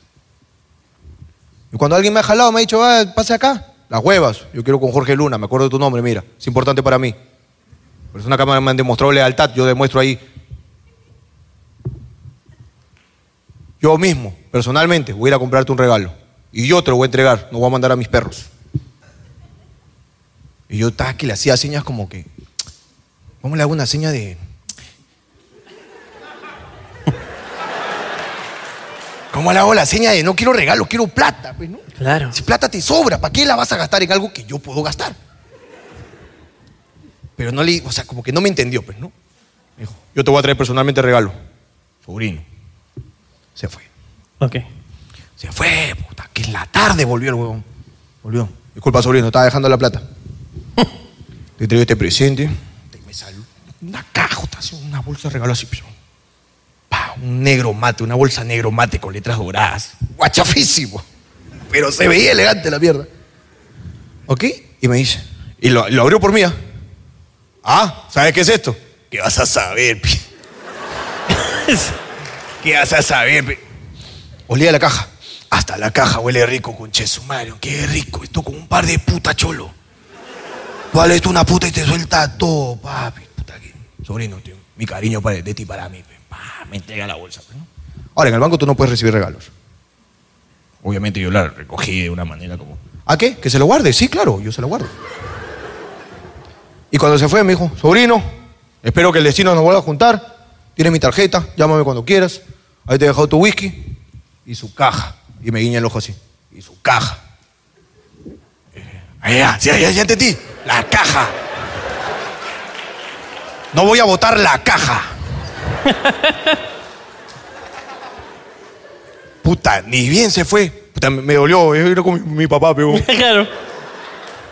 Y cuando alguien me ha jalado, me ha dicho, ah, pase acá. Las huevas. Yo quiero con Jorge Luna, me acuerdo de tu nombre, mira. Es importante para mí. Pero es una cámara me demostró lealtad, yo demuestro ahí. Yo mismo, personalmente, voy a ir a comprarte un regalo. Y yo te lo voy a entregar, no voy a mandar a mis perros. Y yo estaba que le hacía señas como que. ¿Cómo le hago una seña de.? ¿Cómo le hago la seña de no quiero regalo, quiero plata? Pues, ¿no? Claro. Si plata te sobra, ¿para qué la vas a gastar en algo que yo puedo gastar? Pero no le, o sea, como que no me entendió, pues, ¿no? Me dijo, yo te voy a traer personalmente regalo. Sobrino. Se fue. Ok. Se fue, puta, que en la tarde volvió el huevón. Volvió. Disculpa, sobrino, estaba dejando la plata. <laughs> Te traigo este presente. Y me salió una cajota, así, una bolsa de regalo así. pues, pa, un negro mate, una bolsa negro mate con letras doradas. Guachafísimo. Pero se veía elegante la mierda. ¿Ok? Y me dice, y lo, abrió por mí. ¿ah? Ah, ¿sabes qué es esto? ¿Qué vas a saber, pi? <laughs> ¿Qué vas a saber, pi? Olía la caja. Hasta la caja huele rico, con Mario. Qué rico. Esto con un par de puta cholo. Vale, esto una puta y te suelta todo, papi. Puta que... Sobrino, tío, mi cariño para, de ti para mí. Pa, me entrega la bolsa. ¿no? Ahora, en el banco tú no puedes recibir regalos. Obviamente yo la recogí de una manera como... ¿A qué? ¿Que se lo guarde? Sí, claro, yo se lo guardo. Y cuando se fue me dijo, sobrino, espero que el destino nos vuelva a juntar. Tienes mi tarjeta, llámame cuando quieras. Ahí te he dejado tu whisky y su caja. Y me guiña el ojo así. Y su caja. Eh, Ahí ya, sí, ya, ya entendí. La caja. No voy a botar la caja. <laughs> Puta, ni bien se fue. Puta, me, me dolió. Era con mi, mi papá, pero. <laughs> claro.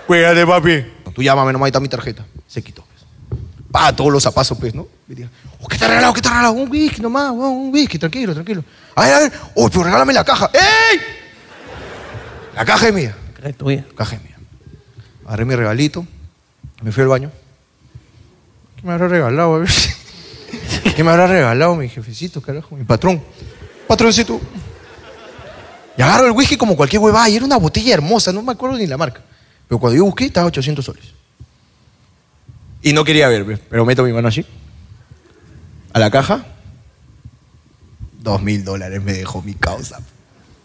Cuídate, papi. Tú llámame, nomás ahí está mi tarjeta. Se quitó. Pues. Pa, todos los zapazos, pues, ¿no? Y diga, oh, ¿qué te ha regalado? ¿Qué te ha regalado? Un whisky nomás, un whisky, tranquilo, tranquilo. A ver, a ver. Oh, pero regálame la caja. ¡Ey! La caja es mía. Tuya. Caja es mía. Agarré mi regalito. Me fui al baño. ¿Qué me habrá regalado? A ver. <laughs> ¿Qué me habrá regalado mi jefecito, carajo? Mi patrón. Patroncito. Y agarro el whisky como cualquier huevada. Y era una botella hermosa, no me acuerdo ni la marca. Pero cuando yo busqué, estaba 800 soles. Y no quería ver, ve, pero meto mi mano así. A la caja. Dos mil dólares me dejó mi causa.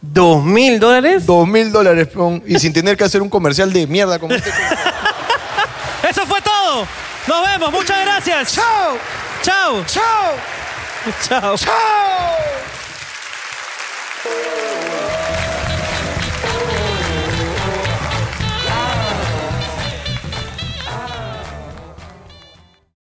¿Dos mil dólares? Dos mil dólares. Y sin tener que hacer un comercial de mierda como este. <laughs> Eso fue todo. Nos vemos. Muchas gracias. ¡Chao! Chao. ¡Chao! <laughs> Chao. ¡Chao!